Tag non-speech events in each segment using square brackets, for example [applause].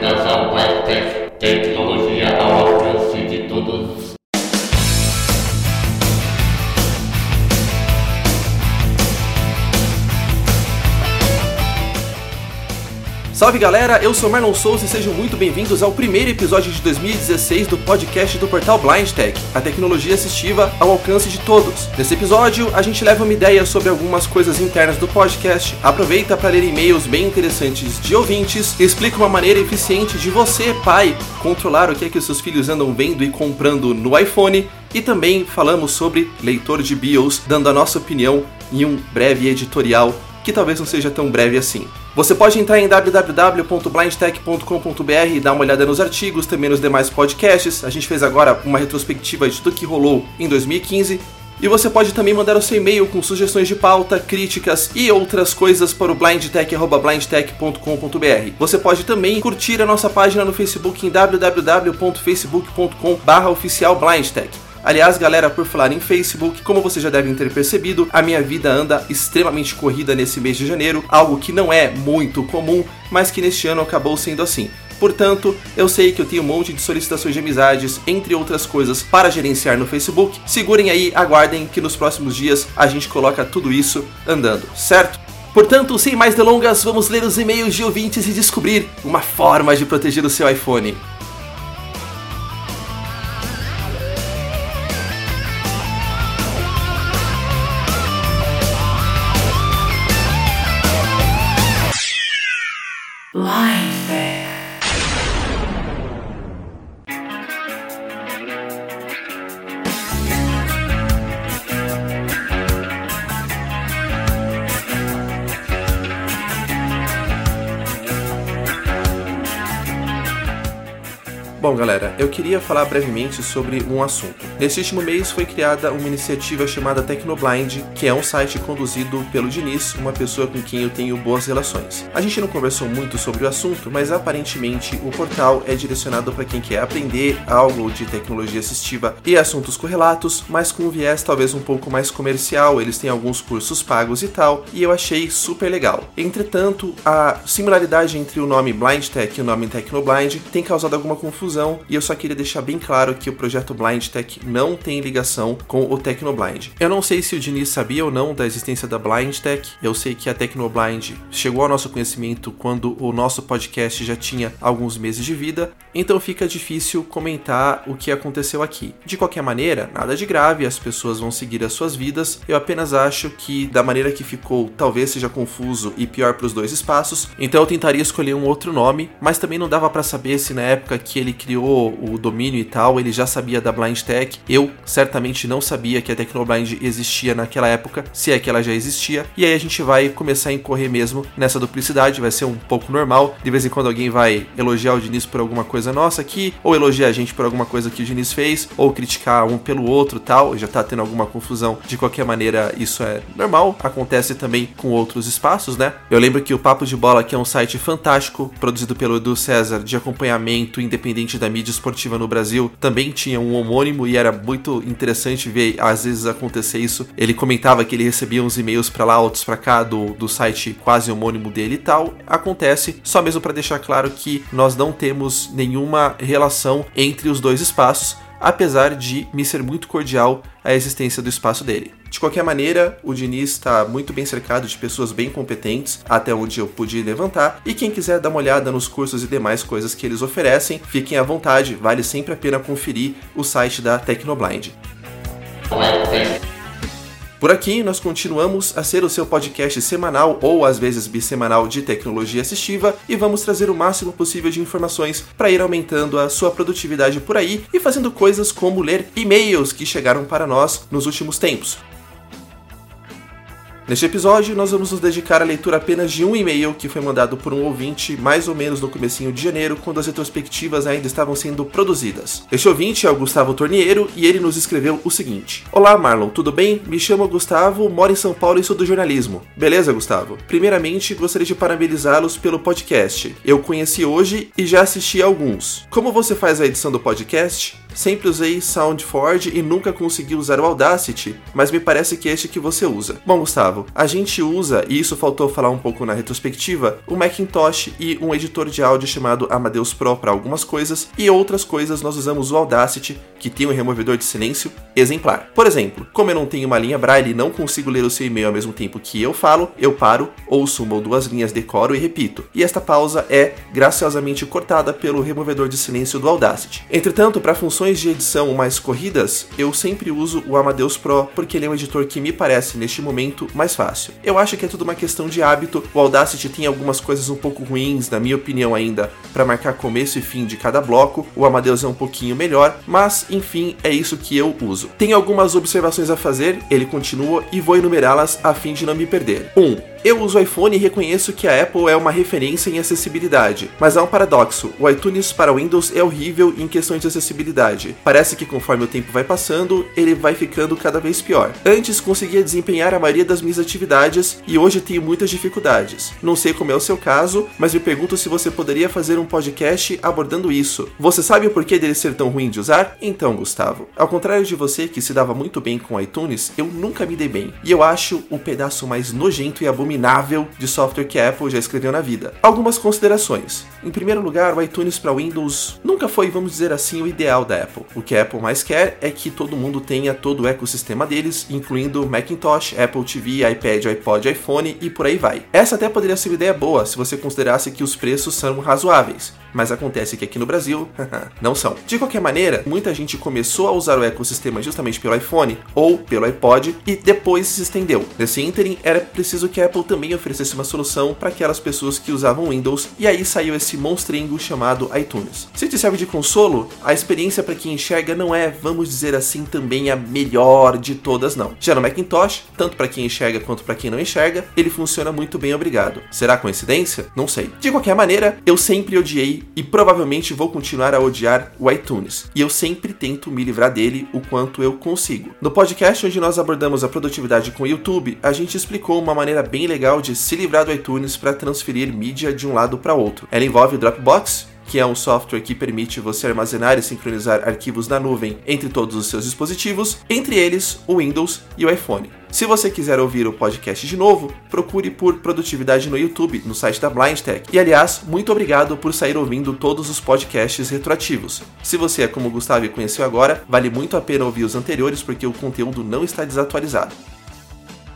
that's Salve galera, eu sou Marlon Souza e sejam muito bem-vindos ao primeiro episódio de 2016 do podcast do portal Blind Tech, a tecnologia assistiva ao alcance de todos. Nesse episódio, a gente leva uma ideia sobre algumas coisas internas do podcast, aproveita para ler e-mails bem interessantes de ouvintes e explica uma maneira eficiente de você, pai, controlar o que é que os seus filhos andam vendo e comprando no iPhone. E também falamos sobre leitor de BIOS, dando a nossa opinião em um breve editorial que talvez não seja tão breve assim. Você pode entrar em www.blindtech.com.br e dar uma olhada nos artigos, também nos demais podcasts. A gente fez agora uma retrospectiva de tudo que rolou em 2015. E você pode também mandar o seu e-mail com sugestões de pauta, críticas e outras coisas para o blindtech.blindtech.com.br. Você pode também curtir a nossa página no Facebook em www.facebook.com/oficialblindtech. Aliás, galera, por falar em Facebook, como vocês já devem ter percebido, a minha vida anda extremamente corrida nesse mês de janeiro, algo que não é muito comum, mas que neste ano acabou sendo assim. Portanto, eu sei que eu tenho um monte de solicitações de amizades, entre outras coisas, para gerenciar no Facebook. Segurem aí, aguardem que nos próximos dias a gente coloca tudo isso andando, certo? Portanto, sem mais delongas, vamos ler os e-mails de ouvintes e descobrir uma forma de proteger o seu iPhone. Life. Bom, galera, eu queria falar brevemente sobre um assunto. Nesse último mês foi criada uma iniciativa chamada Tecnoblind, que é um site conduzido pelo Diniz, uma pessoa com quem eu tenho boas relações. A gente não conversou muito sobre o assunto, mas aparentemente o portal é direcionado para quem quer aprender algo de tecnologia assistiva e assuntos correlatos, mas com um viés talvez um pouco mais comercial. Eles têm alguns cursos pagos e tal, e eu achei super legal. Entretanto, a similaridade entre o nome Blind Tech e o nome Tecnoblind tem causado alguma confusão e eu só queria deixar bem claro que o projeto Blind Tech não tem ligação com o Tecnoblind. Eu não sei se o Diniz sabia ou não da existência da Blind Tech, eu sei que a Tecnoblind chegou ao nosso conhecimento quando o nosso podcast já tinha alguns meses de vida, então fica difícil comentar o que aconteceu aqui. De qualquer maneira, nada de grave, as pessoas vão seguir as suas vidas, eu apenas acho que da maneira que ficou talvez seja confuso e pior para os dois espaços, então eu tentaria escolher um outro nome, mas também não dava para saber se na época que ele criou o domínio e tal, ele já sabia da Blind Tech. Eu certamente não sabia que a Tecnoblind existia naquela época, se é que ela já existia. E aí a gente vai começar a incorrer mesmo nessa duplicidade, vai ser um pouco normal. De vez em quando alguém vai elogiar o Diniz por alguma coisa nossa aqui, ou elogiar a gente por alguma coisa que o Diniz fez, ou criticar um pelo outro tal. Já tá tendo alguma confusão. De qualquer maneira, isso é normal, acontece também com outros espaços, né? Eu lembro que o Papo de Bola, que é um site fantástico, produzido pelo Edu César, de acompanhamento independente da mídia esportiva no Brasil também tinha um homônimo e era muito interessante ver às vezes acontecer isso. Ele comentava que ele recebia uns e-mails para lá, outros para cá do, do site quase homônimo dele e tal. Acontece, só mesmo para deixar claro que nós não temos nenhuma relação entre os dois espaços, apesar de me ser muito cordial a existência do espaço dele. De qualquer maneira, o Diniz está muito bem cercado de pessoas bem competentes, até onde eu pude levantar, e quem quiser dar uma olhada nos cursos e demais coisas que eles oferecem, fiquem à vontade, vale sempre a pena conferir o site da Tecnoblind. Por aqui, nós continuamos a ser o seu podcast semanal ou às vezes bissemanal de tecnologia assistiva e vamos trazer o máximo possível de informações para ir aumentando a sua produtividade por aí e fazendo coisas como ler e-mails que chegaram para nós nos últimos tempos. Neste episódio, nós vamos nos dedicar à leitura apenas de um e-mail que foi mandado por um ouvinte mais ou menos no comecinho de janeiro, quando as retrospectivas ainda estavam sendo produzidas. Este ouvinte é o Gustavo Torniero e ele nos escreveu o seguinte: Olá Marlon, tudo bem? Me chamo Gustavo, moro em São Paulo e sou do jornalismo. Beleza, Gustavo? Primeiramente, gostaria de parabenizá-los pelo podcast. Eu conheci hoje e já assisti alguns. Como você faz a edição do podcast? Sempre usei SoundForge e nunca consegui usar o Audacity, mas me parece que é este que você usa. Bom, Gustavo, a gente usa, e isso faltou falar um pouco na retrospectiva, o Macintosh e um editor de áudio chamado Amadeus Pro para algumas coisas, e outras coisas nós usamos o Audacity, que tem um removedor de silêncio exemplar. Por exemplo, como eu não tenho uma linha braille e não consigo ler o seu e-mail ao mesmo tempo que eu falo, eu paro, ouço uma ou duas linhas, decoro e repito. E esta pausa é graciosamente cortada pelo removedor de silêncio do Audacity. Entretanto, para funções de edição mais corridas, eu sempre uso o Amadeus Pro porque ele é um editor que me parece neste momento mais fácil. Eu acho que é tudo uma questão de hábito. O Audacity tem algumas coisas um pouco ruins, na minha opinião ainda, para marcar começo e fim de cada bloco. O Amadeus é um pouquinho melhor, mas enfim, é isso que eu uso. Tem algumas observações a fazer, ele continua e vou enumerá-las a fim de não me perder. 1. Um, eu uso iPhone e reconheço que a Apple é uma referência em acessibilidade, mas há um paradoxo: o iTunes para Windows é horrível em questões de acessibilidade. Parece que conforme o tempo vai passando, ele vai ficando cada vez pior. Antes conseguia desempenhar a maioria das minhas atividades e hoje tenho muitas dificuldades. Não sei como é o seu caso, mas me pergunto se você poderia fazer um podcast abordando isso. Você sabe o porquê dele ser tão ruim de usar? Então, Gustavo, ao contrário de você que se dava muito bem com iTunes, eu nunca me dei bem. E eu acho o pedaço mais nojento e abominável abominável de software que a Apple já escreveu na vida. Algumas considerações. Em primeiro lugar, o iTunes para Windows nunca foi, vamos dizer assim, o ideal da Apple. O que a Apple mais quer é que todo mundo tenha todo o ecossistema deles, incluindo Macintosh, Apple TV, iPad, iPod, iPhone e por aí vai. Essa até poderia ser uma ideia boa se você considerasse que os preços são razoáveis mas acontece que aqui no Brasil [laughs] não são. De qualquer maneira, muita gente começou a usar o ecossistema justamente pelo iPhone ou pelo iPod e depois se estendeu. Nesse ínterim, era preciso que a Apple também oferecesse uma solução para aquelas pessoas que usavam Windows e aí saiu esse monstrengo chamado iTunes. Se te serve de consolo, a experiência para quem enxerga não é, vamos dizer assim, também a melhor de todas não. Já no Macintosh, tanto para quem enxerga quanto para quem não enxerga, ele funciona muito bem, obrigado. Será coincidência? Não sei. De qualquer maneira, eu sempre odiei e provavelmente vou continuar a odiar o iTunes. E eu sempre tento me livrar dele o quanto eu consigo. No podcast onde nós abordamos a produtividade com o YouTube, a gente explicou uma maneira bem legal de se livrar do iTunes para transferir mídia de um lado para outro. Ela envolve o Dropbox, que é um software que permite você armazenar e sincronizar arquivos na nuvem entre todos os seus dispositivos, entre eles o Windows e o iPhone. Se você quiser ouvir o podcast de novo, procure por Produtividade no YouTube, no site da BlindTech. E aliás, muito obrigado por sair ouvindo todos os podcasts retroativos. Se você é como o Gustavo e conheceu agora, vale muito a pena ouvir os anteriores porque o conteúdo não está desatualizado.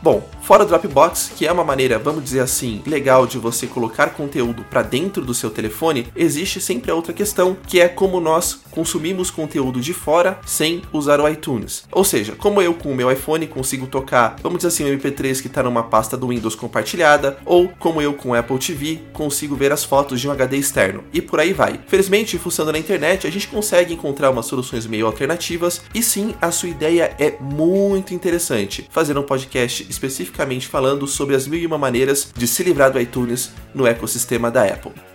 Bom, fora o Dropbox, que é uma maneira, vamos dizer assim, legal de você colocar conteúdo para dentro do seu telefone, existe sempre a outra questão, que é como nós consumimos conteúdo de fora sem usar o iTunes. Ou seja, como eu com o meu iPhone consigo tocar, vamos dizer assim, um MP3 que está numa pasta do Windows compartilhada, ou como eu com o Apple TV consigo ver as fotos de um HD externo, e por aí vai. Felizmente, funcionando na internet, a gente consegue encontrar umas soluções meio alternativas, e sim, a sua ideia é muito interessante. Fazer um podcast especificamente falando sobre as mil e uma maneiras de se livrar do iTunes no ecossistema da Apple.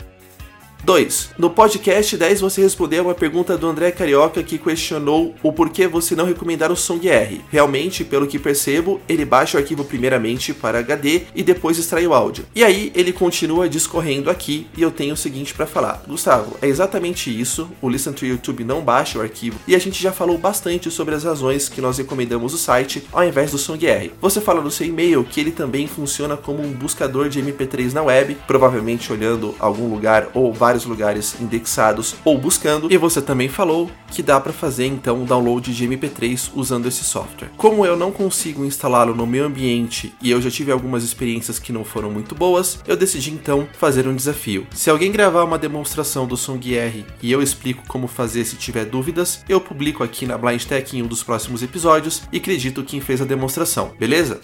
2. No podcast 10 você respondeu uma pergunta do André Carioca que questionou o porquê você não recomendar o Song R. Realmente, pelo que percebo, ele baixa o arquivo primeiramente para HD e depois extrai o áudio. E aí ele continua discorrendo aqui e eu tenho o seguinte para falar. Gustavo, é exatamente isso. O Listen to YouTube não baixa o arquivo e a gente já falou bastante sobre as razões que nós recomendamos o site ao invés do Song R. Você fala no seu e-mail que ele também funciona como um buscador de MP3 na web, provavelmente olhando algum lugar ou vários vários lugares indexados ou buscando. E você também falou que dá para fazer então o download de MP3 usando esse software. Como eu não consigo instalá-lo no meu ambiente e eu já tive algumas experiências que não foram muito boas, eu decidi então fazer um desafio. Se alguém gravar uma demonstração do Song R e eu explico como fazer se tiver dúvidas, eu publico aqui na Blind Tech em um dos próximos episódios e acredito quem fez a demonstração, beleza?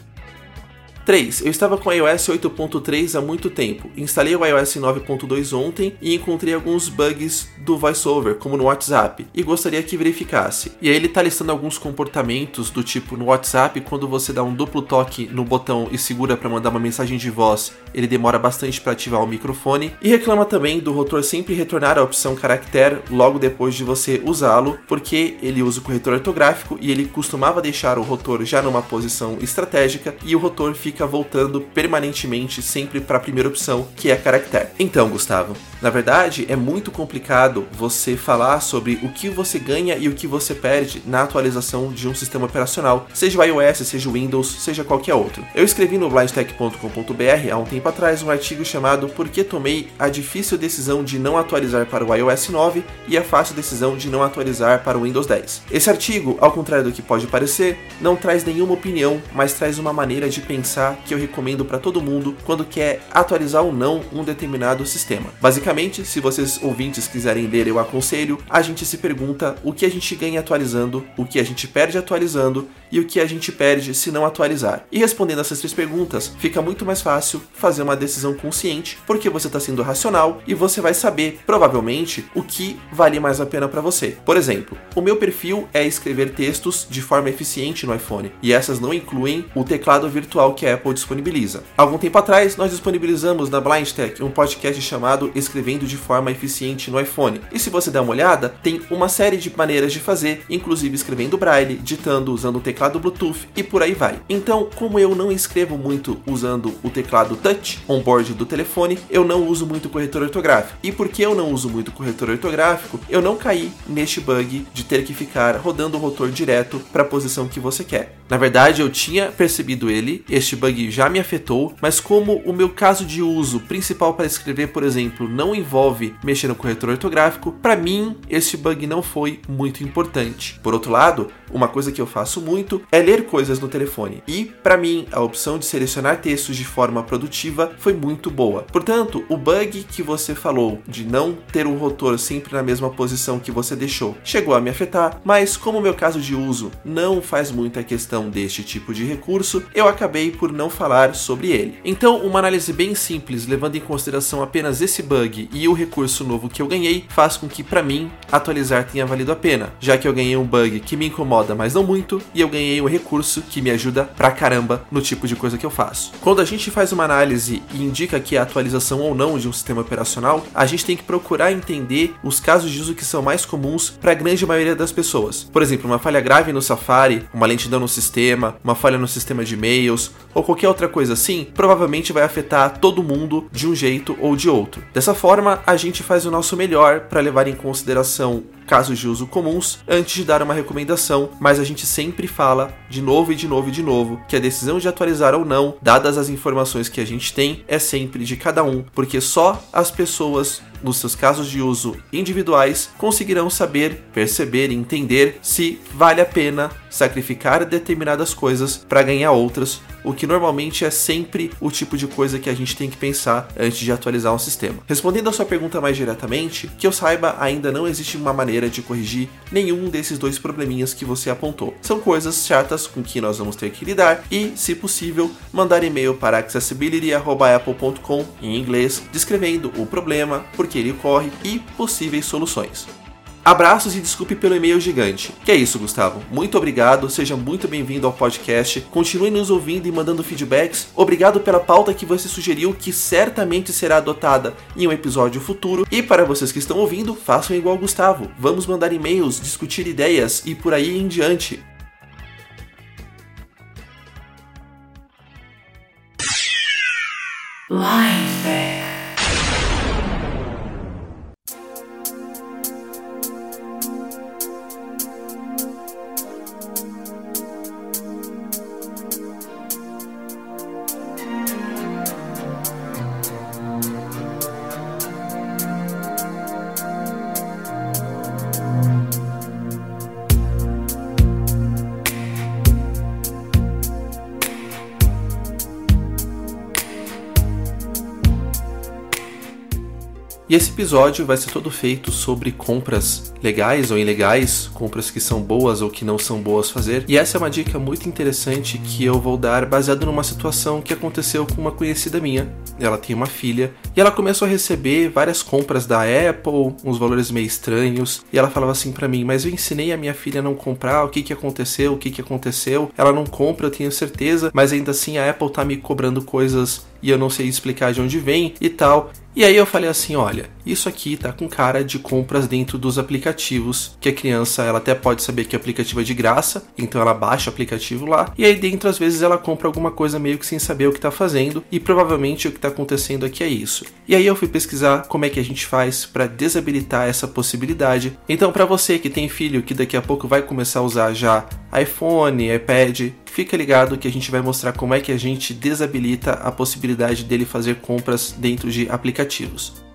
3. Eu estava com o iOS 8.3 há muito tempo. Instalei o iOS 9.2 ontem e encontrei alguns bugs do VoiceOver, como no WhatsApp, e gostaria que verificasse. E aí ele está listando alguns comportamentos do tipo no WhatsApp, quando você dá um duplo toque no botão e segura para mandar uma mensagem de voz, ele demora bastante para ativar o microfone. E reclama também do rotor sempre retornar a opção caractere logo depois de você usá-lo, porque ele usa o corretor ortográfico e ele costumava deixar o rotor já numa posição estratégica e o rotor fica fica voltando permanentemente sempre para a primeira opção, que é caractere. Então, Gustavo, Na verdade, é muito complicado você falar sobre o que você ganha e o que você perde na atualização de um sistema operacional, seja o iOS, seja o Windows, seja qualquer outro. Eu escrevi no blindtech.com.br há um tempo atrás um artigo chamado Por que tomei a difícil decisão de não atualizar para o iOS 9 e a fácil decisão de não atualizar para o Windows 10. Esse artigo, ao contrário do que pode parecer, não traz nenhuma opinião, mas traz uma maneira de pensar que eu recomendo para todo mundo quando quer atualizar ou não um determinado sistema. Basicamente, se vocês ouvintes quiserem ler, eu aconselho, a gente se pergunta o que a gente ganha atualizando, o que a gente perde atualizando e o que a gente perde se não atualizar. E respondendo essas três perguntas, fica muito mais fácil fazer uma decisão consciente, porque você está sendo racional e você vai saber, provavelmente, o que vale mais a pena para você. Por exemplo, o meu perfil é escrever textos de forma eficiente no iPhone, e essas não incluem o teclado virtual que a Apple disponibiliza. Algum tempo atrás, nós disponibilizamos na Blind Tech um podcast chamado Escrevendo de forma eficiente no iPhone. E se você der uma olhada, tem uma série de maneiras de fazer, inclusive escrevendo braille, ditando usando o teclado teclado Bluetooth e por aí vai. Então, como eu não escrevo muito usando o teclado touch on-board do telefone, eu não uso muito corretor ortográfico. E porque eu não uso muito corretor ortográfico, eu não caí neste bug de ter que ficar rodando o rotor direto para a posição que você quer. Na verdade, eu tinha percebido ele, este bug já me afetou, mas como o meu caso de uso principal para escrever, por exemplo, não envolve mexer no corretor ortográfico, para mim este bug não foi muito importante. Por outro lado, uma coisa que eu faço muito é ler coisas no telefone. E, para mim, a opção de selecionar textos de forma produtiva foi muito boa. Portanto, o bug que você falou de não ter o rotor sempre na mesma posição que você deixou chegou a me afetar, mas como meu caso de uso não faz muita questão deste tipo de recurso, eu acabei por não falar sobre ele. Então, uma análise bem simples, levando em consideração apenas esse bug e o recurso novo que eu ganhei, faz com que para mim atualizar tenha valido a pena, já que eu ganhei um bug que me incomoda, mas não muito, e eu ganhei um recurso que me ajuda pra caramba no tipo de coisa que eu faço. Quando a gente faz uma análise e indica que é atualização ou não de um sistema operacional, a gente tem que procurar entender os casos de uso que são mais comuns para a grande maioria das pessoas. Por exemplo, uma falha grave no Safari, uma lentidão no sistema, uma falha no sistema de e-mails ou qualquer outra coisa assim, provavelmente vai afetar todo mundo de um jeito ou de outro. Dessa forma, a gente faz o nosso melhor para levar em consideração casos de uso comuns antes de dar uma recomendação, mas a gente sempre fala de novo e de novo e de novo que a decisão de atualizar ou não, dadas as informações que a gente tem, é sempre de cada um, porque só as pessoas nos seus casos de uso individuais conseguirão saber, perceber e entender se vale a pena sacrificar determinadas coisas para ganhar outras, o que normalmente é sempre o tipo de coisa que a gente tem que pensar antes de atualizar um sistema. Respondendo a sua pergunta mais diretamente, que eu saiba, ainda não existe uma maneira de corrigir nenhum desses dois probleminhas que você apontou. São coisas chatas com que nós vamos ter que lidar e, se possível, mandar e-mail para accessibility@apple.com em inglês, descrevendo o problema, por que ele ocorre e possíveis soluções. Abraços e desculpe pelo e-mail gigante. Que é isso, Gustavo. Muito obrigado, seja muito bem-vindo ao podcast. Continue nos ouvindo e mandando feedbacks. Obrigado pela pauta que você sugeriu, que certamente será adotada em um episódio futuro. E para vocês que estão ouvindo, façam igual Gustavo. Vamos mandar e-mails, discutir ideias e por aí em diante. Life. Esse episódio vai ser todo feito sobre compras legais ou ilegais, compras que são boas ou que não são boas fazer. E essa é uma dica muito interessante que eu vou dar baseado numa situação que aconteceu com uma conhecida minha. Ela tem uma filha e ela começou a receber várias compras da Apple, uns valores meio estranhos. E ela falava assim para mim: "Mas eu ensinei a minha filha a não comprar, o que que aconteceu? O que que aconteceu? Ela não compra, eu tenho certeza, mas ainda assim a Apple tá me cobrando coisas e eu não sei explicar de onde vem e tal. E aí eu falei assim, olha, isso aqui tá com cara de compras dentro dos aplicativos, que a criança ela até pode saber que o aplicativo é de graça, então ela baixa o aplicativo lá, e aí dentro às vezes ela compra alguma coisa meio que sem saber o que tá fazendo, e provavelmente o que tá acontecendo aqui é isso. E aí eu fui pesquisar como é que a gente faz para desabilitar essa possibilidade. Então para você que tem filho que daqui a pouco vai começar a usar já iPhone, iPad, fica ligado que a gente vai mostrar como é que a gente desabilita a possibilidade dele fazer compras dentro de aplicativos.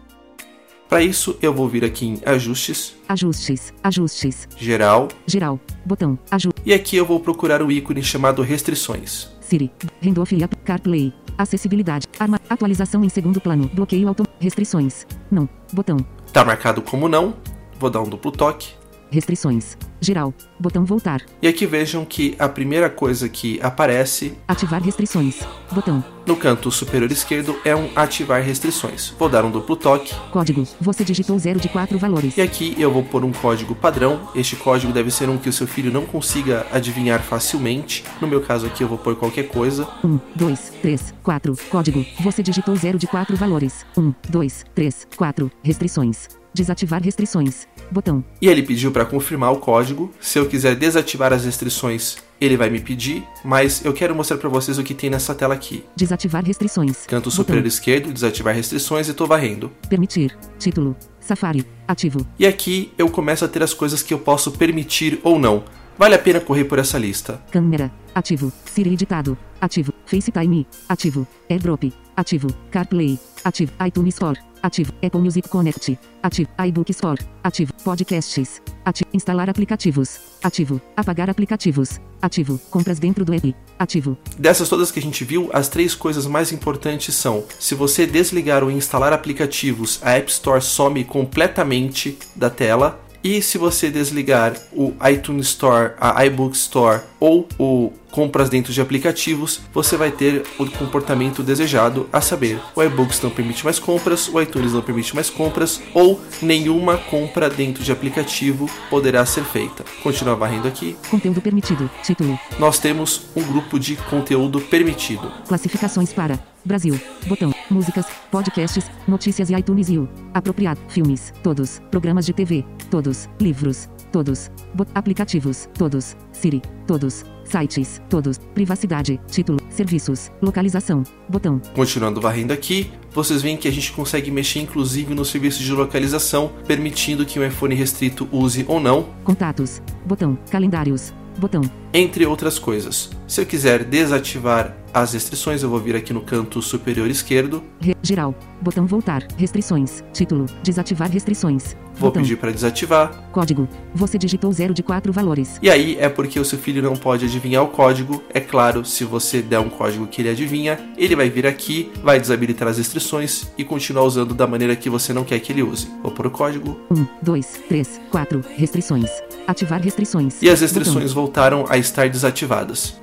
Para isso, eu vou vir aqui em Ajustes, Ajustes. Ajustes. Geral, Geral. Botão. Aju. e aqui eu vou procurar o ícone chamado Restrições. Siri. E App. CarPlay. Acessibilidade. Arma. Atualização em segundo plano. Bloqueio auto. Restrições. Não. Botão. Tá marcado como não, vou dar um duplo toque. Restrições. Geral. Botão voltar. E aqui vejam que a primeira coisa que aparece Ativar restrições. Botão. no canto superior esquerdo é um ativar restrições. Vou dar um duplo toque Código. Você digitou 0 de 4 valores. e aqui eu vou pôr um código padrão. Este código deve ser um que o seu filho não consiga adivinhar facilmente. No meu caso aqui eu vou pôr qualquer coisa. 1, 2, 3, 4. Código. Você digitou 0 de 4 valores. 1, 2, 3, 4. Restrições. Desativar restrições. Botão. E ele pediu para confirmar o código. Se eu quiser desativar as restrições, ele vai me pedir, mas eu quero mostrar para vocês o que tem nessa tela aqui. Desativar restrições. Canto Botão. superior esquerdo, desativar restrições e tô varrendo. Permitir. Título. Safari. Ativo. E aqui eu começo a ter as coisas que eu posso permitir ou não. Vale a pena correr por essa lista. Câmera. Ativo. Siri editado. Ativo. FaceTime. Ativo. AirDrop. Ativo. CarPlay. Ativo. iTunes Store. Ativo. Apple Music Connect. Ativo. iBook Store. Ativo. Podcasts. Ativo. Instalar aplicativos. Ativo. Apagar aplicativos. Ativo. Compras dentro do app. Ativo. Dessas todas que a gente viu, as três coisas mais importantes são: se você desligar ou instalar aplicativos, a App Store some completamente da tela. E se você desligar o iTunes Store, a iBook Store ou o compras dentro de aplicativos, você vai ter o comportamento desejado, a saber, o iBooks não permite mais compras, o iTunes não permite mais compras ou nenhuma compra dentro de aplicativo poderá ser feita. Continua varrendo aqui. Conteúdo permitido. Título. Nós temos um grupo de conteúdo permitido. Classificações para Brasil. Botão. Músicas, podcasts, notícias e iTunes U. Apropriado. Filmes. Todos. Programas de TV. Todos. Livros. Todos. Bot aplicativos. Todos. Siri. Todos. Sites. Todos. Privacidade. Título. Serviços. Localização. Botão. Continuando varrendo aqui, vocês veem que a gente consegue mexer inclusive no serviço de localização, permitindo que um iPhone restrito use ou não, Contatos. Botão. Calendários. Botão. Entre outras coisas. Se eu quiser desativar as restrições, eu vou vir aqui no canto superior esquerdo, Re geral. Botão voltar. Restrições. Título. Desativar restrições. vou Botão. pedir para desativar, Código. Você digitou 0 de 4 valores. e aí é porque o seu filho não pode adivinhar o código. É claro, se você der um código que ele adivinha, ele vai vir aqui, vai desabilitar as restrições e continuar usando da maneira que você não quer que ele use. Vou pôr o código 1, 2, 3, 4. Restrições. Ativar restrições. e as Botão. restrições voltaram a estar desativadas.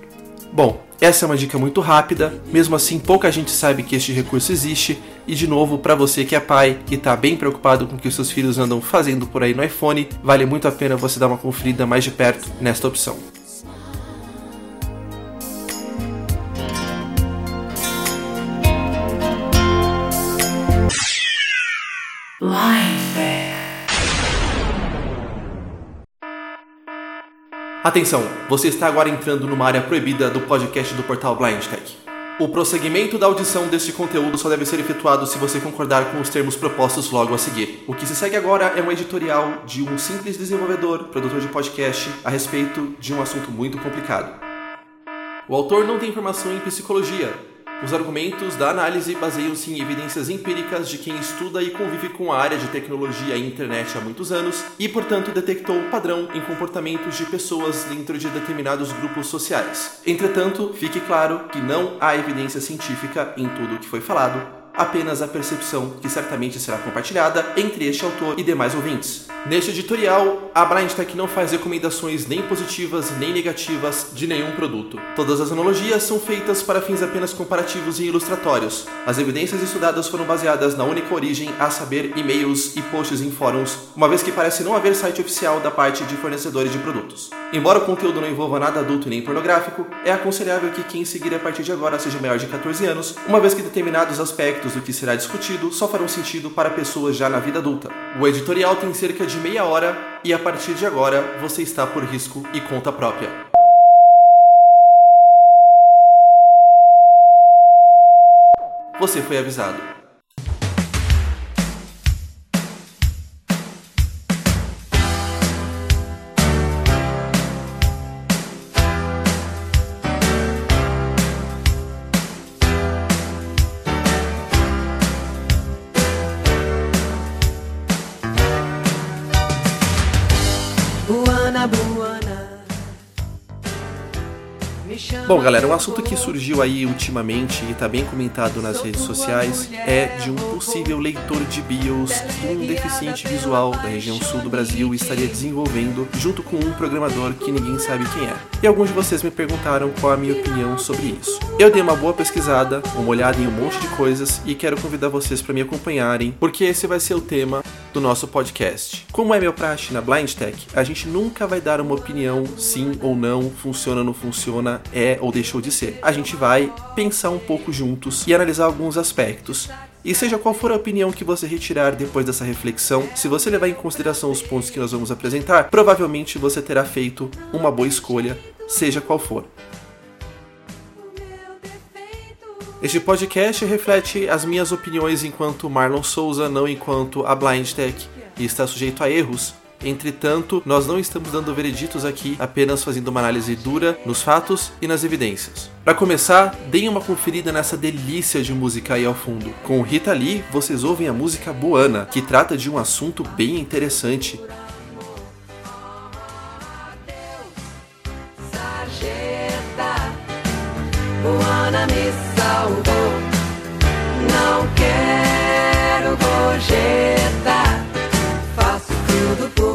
Bom, essa é uma dica muito rápida, mesmo assim pouca gente sabe que este recurso existe, e de novo, para você que é pai e está bem preocupado com o que os seus filhos andam fazendo por aí no iPhone, vale muito a pena você dar uma conferida mais de perto nesta opção. Atenção, você está agora entrando numa área proibida do podcast do portal Blind Tech. O prosseguimento da audição deste conteúdo só deve ser efetuado se você concordar com os termos propostos logo a seguir. O que se segue agora é um editorial de um simples desenvolvedor, produtor de podcast, a respeito de um assunto muito complicado. O autor não tem formação em psicologia. Os argumentos da análise baseiam-se em evidências empíricas de quem estuda e convive com a área de tecnologia e internet há muitos anos e, portanto, detectou padrão em comportamentos de pessoas dentro de determinados grupos sociais. Entretanto, fique claro que não há evidência científica em tudo o que foi falado, apenas a percepção que certamente será compartilhada entre este autor e demais ouvintes. Neste editorial, a Blind Tech não faz recomendações nem positivas nem negativas de nenhum produto. Todas as analogias são feitas para fins apenas comparativos e ilustratórios. As evidências estudadas foram baseadas na única origem, a saber, e-mails e posts em fóruns, uma vez que parece não haver site oficial da parte de fornecedores de produtos. Embora o conteúdo não envolva nada adulto nem pornográfico, é aconselhável que quem seguir a partir de agora seja maior de 14 anos, uma vez que determinados aspectos do que será discutido só farão sentido para pessoas já na vida adulta. O editorial tem cerca de meia hora e a partir de agora você está por risco e conta própria. Você foi avisado. Bom, galera, um assunto que surgiu aí ultimamente e está bem comentado nas redes sociais é de um possível leitor de BIOS que um deficiente visual da região sul do Brasil estaria desenvolvendo junto com um programador que ninguém sabe quem é. E alguns de vocês me perguntaram qual a minha opinião sobre isso. Eu dei uma boa pesquisada, uma olhada em um monte de coisas e quero convidar vocês para me acompanharem, porque esse vai ser o tema do nosso podcast. Como é meu praxe na Blind Tech, a gente nunca vai dar uma opinião sim ou não, funciona ou não funciona, é ou deixou de ser. A gente vai pensar um pouco juntos e analisar alguns aspectos. E seja qual for a opinião que você retirar depois dessa reflexão, se você levar em consideração os pontos que nós vamos apresentar, provavelmente você terá feito uma boa escolha, seja qual for. Este podcast reflete as minhas opiniões enquanto Marlon Souza, não enquanto a Blind Tech, e está sujeito a erros. Entretanto, nós não estamos dando vereditos aqui, apenas fazendo uma análise dura nos fatos e nas evidências. Para começar, deem uma conferida nessa delícia de música aí ao fundo. Com Rita Lee, vocês ouvem a música Boana, que trata de um assunto bem interessante. me salvou. Não quero.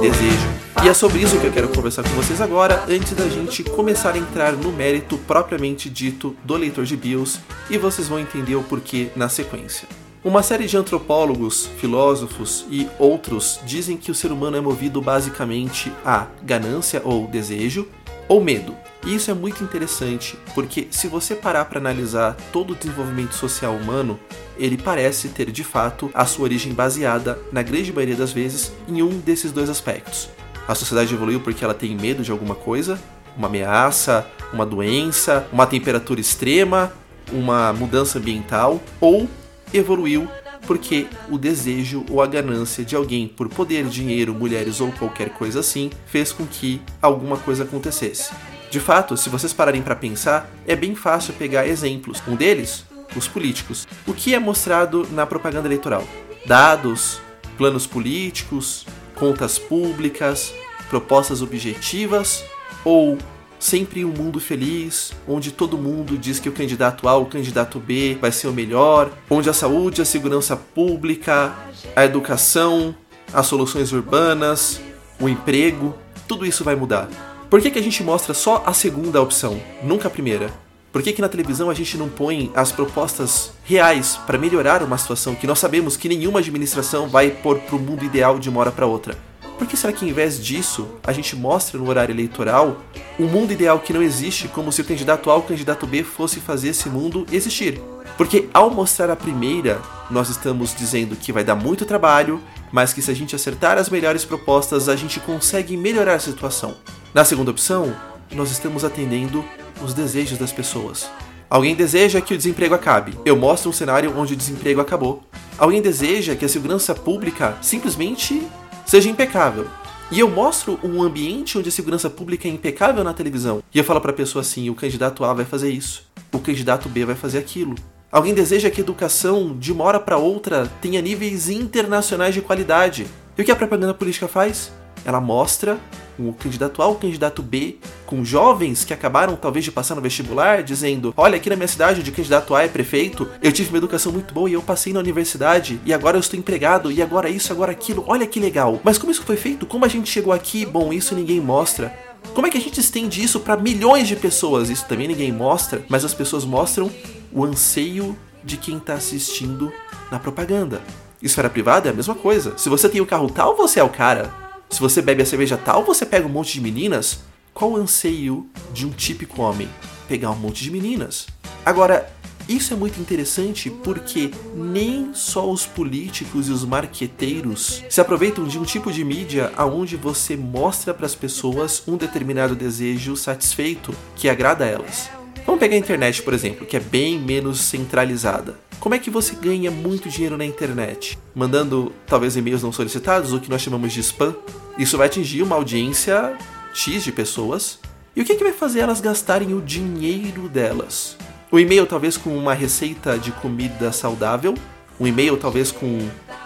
Desejo. E é sobre isso que eu quero conversar com vocês agora, antes da gente começar a entrar no mérito propriamente dito do leitor de BIOS, e vocês vão entender o porquê na sequência. Uma série de antropólogos, filósofos e outros dizem que o ser humano é movido basicamente a ganância ou desejo ou medo. E isso é muito interessante, porque se você parar para analisar todo o desenvolvimento social humano, ele parece ter de fato a sua origem baseada, na grande maioria das vezes, em um desses dois aspectos. A sociedade evoluiu porque ela tem medo de alguma coisa, uma ameaça, uma doença, uma temperatura extrema, uma mudança ambiental, ou evoluiu porque o desejo ou a ganância de alguém por poder, dinheiro, mulheres ou qualquer coisa assim fez com que alguma coisa acontecesse. De fato, se vocês pararem para pensar, é bem fácil pegar exemplos. Um deles, os políticos. O que é mostrado na propaganda eleitoral? Dados, planos políticos, contas públicas, propostas objetivas ou sempre um mundo feliz, onde todo mundo diz que o candidato A ou o candidato B vai ser o melhor, onde a saúde, a segurança pública, a educação, as soluções urbanas, o emprego, tudo isso vai mudar. Por que, que a gente mostra só a segunda opção, nunca a primeira? Por que, que na televisão a gente não põe as propostas reais para melhorar uma situação que nós sabemos que nenhuma administração vai pôr para o mundo ideal de uma hora para outra? Por que será que, em vez disso, a gente mostra no horário eleitoral um mundo ideal que não existe, como se o candidato A ou o candidato B fosse fazer esse mundo existir? Porque ao mostrar a primeira, nós estamos dizendo que vai dar muito trabalho, mas que se a gente acertar as melhores propostas, a gente consegue melhorar a situação. Na segunda opção, nós estamos atendendo os desejos das pessoas. Alguém deseja que o desemprego acabe. Eu mostro um cenário onde o desemprego acabou. Alguém deseja que a segurança pública simplesmente seja impecável. E eu mostro um ambiente onde a segurança pública é impecável na televisão. E eu falo para a pessoa assim: o candidato A vai fazer isso, o candidato B vai fazer aquilo. Alguém deseja que a educação, de uma hora para outra, tenha níveis internacionais de qualidade. E o que a propaganda política faz? Ela mostra o candidato A o candidato B, com jovens que acabaram talvez de passar no vestibular, dizendo: Olha, aqui na minha cidade, onde o candidato A é prefeito, eu tive uma educação muito boa e eu passei na universidade, e agora eu estou empregado, e agora isso, agora aquilo, olha que legal. Mas como isso foi feito? Como a gente chegou aqui? Bom, isso ninguém mostra. Como é que a gente estende isso para milhões de pessoas? Isso também ninguém mostra, mas as pessoas mostram o anseio de quem está assistindo na propaganda. Esfera privada é a mesma coisa. Se você tem o carro tal, você é o cara. Se você bebe a cerveja tal, você pega um monte de meninas. Qual o anseio de um típico homem? Pegar um monte de meninas. Agora, isso é muito interessante porque nem só os políticos e os marqueteiros se aproveitam de um tipo de mídia aonde você mostra para as pessoas um determinado desejo satisfeito que agrada a elas. Vamos pegar a internet, por exemplo, que é bem menos centralizada. Como é que você ganha muito dinheiro na internet? Mandando talvez e-mails não solicitados, o que nós chamamos de spam. Isso vai atingir uma audiência X de pessoas. E o que, que vai fazer elas gastarem o dinheiro delas? O e-mail talvez com uma receita de comida saudável, um e-mail talvez com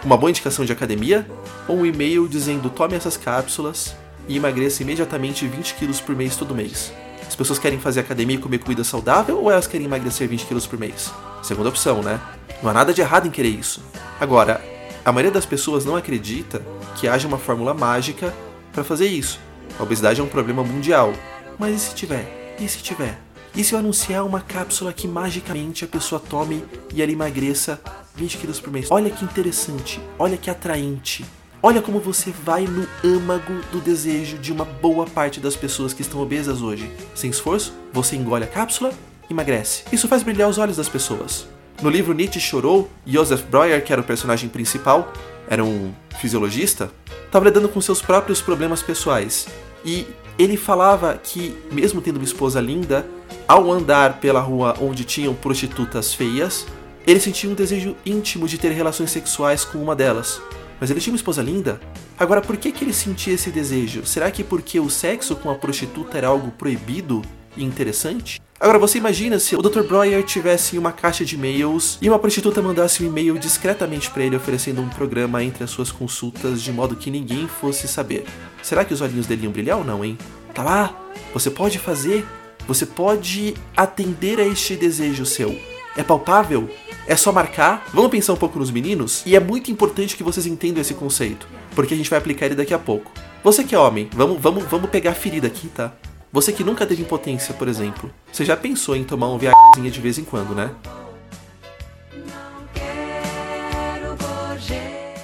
uma boa indicação de academia, ou um e-mail dizendo tome essas cápsulas e emagreça imediatamente 20 quilos por mês todo mês. As pessoas querem fazer academia e comer comida saudável ou elas querem emagrecer 20 quilos por mês? Segunda opção, né? Não há nada de errado em querer isso. Agora, a maioria das pessoas não acredita que haja uma fórmula mágica para fazer isso. A obesidade é um problema mundial. Mas e se tiver? E se tiver? E se eu anunciar uma cápsula que magicamente a pessoa tome e ela emagreça 20 quilos por mês? Olha que interessante, olha que atraente. Olha como você vai no âmago do desejo de uma boa parte das pessoas que estão obesas hoje. Sem esforço, você engole a cápsula emagrece. Isso faz brilhar os olhos das pessoas. No livro Nietzsche Chorou, Joseph Breuer, que era o personagem principal, era um fisiologista, estava lidando com seus próprios problemas pessoais. E ele falava que, mesmo tendo uma esposa linda, ao andar pela rua onde tinham prostitutas feias, ele sentia um desejo íntimo de ter relações sexuais com uma delas. Mas ele tinha uma esposa linda? Agora, por que, que ele sentia esse desejo? Será que porque o sexo com a prostituta era algo proibido e interessante? Agora você imagina se o Dr. Breuer tivesse uma caixa de e-mails e uma prostituta mandasse um e-mail discretamente para ele oferecendo um programa entre as suas consultas de modo que ninguém fosse saber. Será que os olhinhos dele iam brilhar ou não, hein? Tá lá, você pode fazer, você pode atender a este desejo seu. É palpável? É só marcar? Vamos pensar um pouco nos meninos? E é muito importante que vocês entendam esse conceito, porque a gente vai aplicar ele daqui a pouco. Você que é homem, vamos, vamos, vamos pegar a ferida aqui, tá? Você que nunca teve impotência, por exemplo, você já pensou em tomar um viagemzinha de vez em quando, né?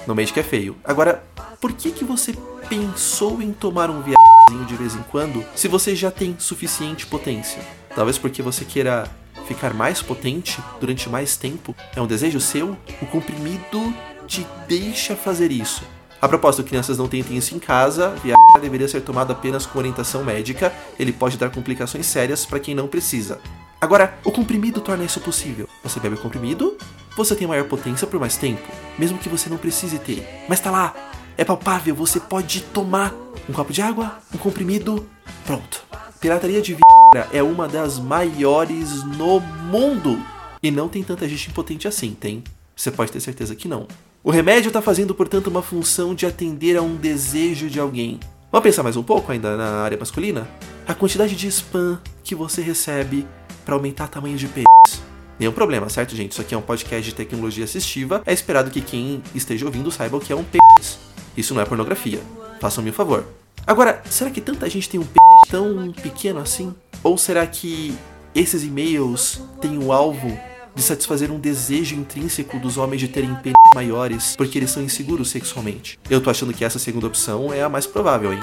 No mês que é feio. Agora, por que que você pensou em tomar um viagemzinho de vez em quando se você já tem suficiente potência? Talvez porque você queira ficar mais potente durante mais tempo? É um desejo seu? O comprimido te deixa fazer isso. A propósito, crianças não tentem isso em casa, Viagra deveria ser tomado apenas com orientação médica, ele pode dar complicações sérias para quem não precisa. Agora, o comprimido torna isso possível. Você bebe o comprimido, você tem maior potência por mais tempo, mesmo que você não precise ter. Mas tá lá, é palpável, você pode tomar um copo de água, um comprimido, pronto. Pirataria de é uma das maiores no mundo. E não tem tanta gente impotente assim, tem? Você pode ter certeza que não. O remédio está fazendo, portanto, uma função de atender a um desejo de alguém. Vamos pensar mais um pouco ainda na área masculina? A quantidade de spam que você recebe para aumentar o tamanho de pênis. Nenhum problema, certo, gente? Isso aqui é um podcast de tecnologia assistiva. É esperado que quem esteja ouvindo saiba o que é um pênis. Isso não é pornografia. Façam-me um favor. Agora, será que tanta gente tem um pênis tão pequeno assim? Ou será que esses e-mails têm o alvo de satisfazer um desejo intrínseco dos homens de terem pênis maiores porque eles são inseguros sexualmente. Eu tô achando que essa segunda opção é a mais provável, hein?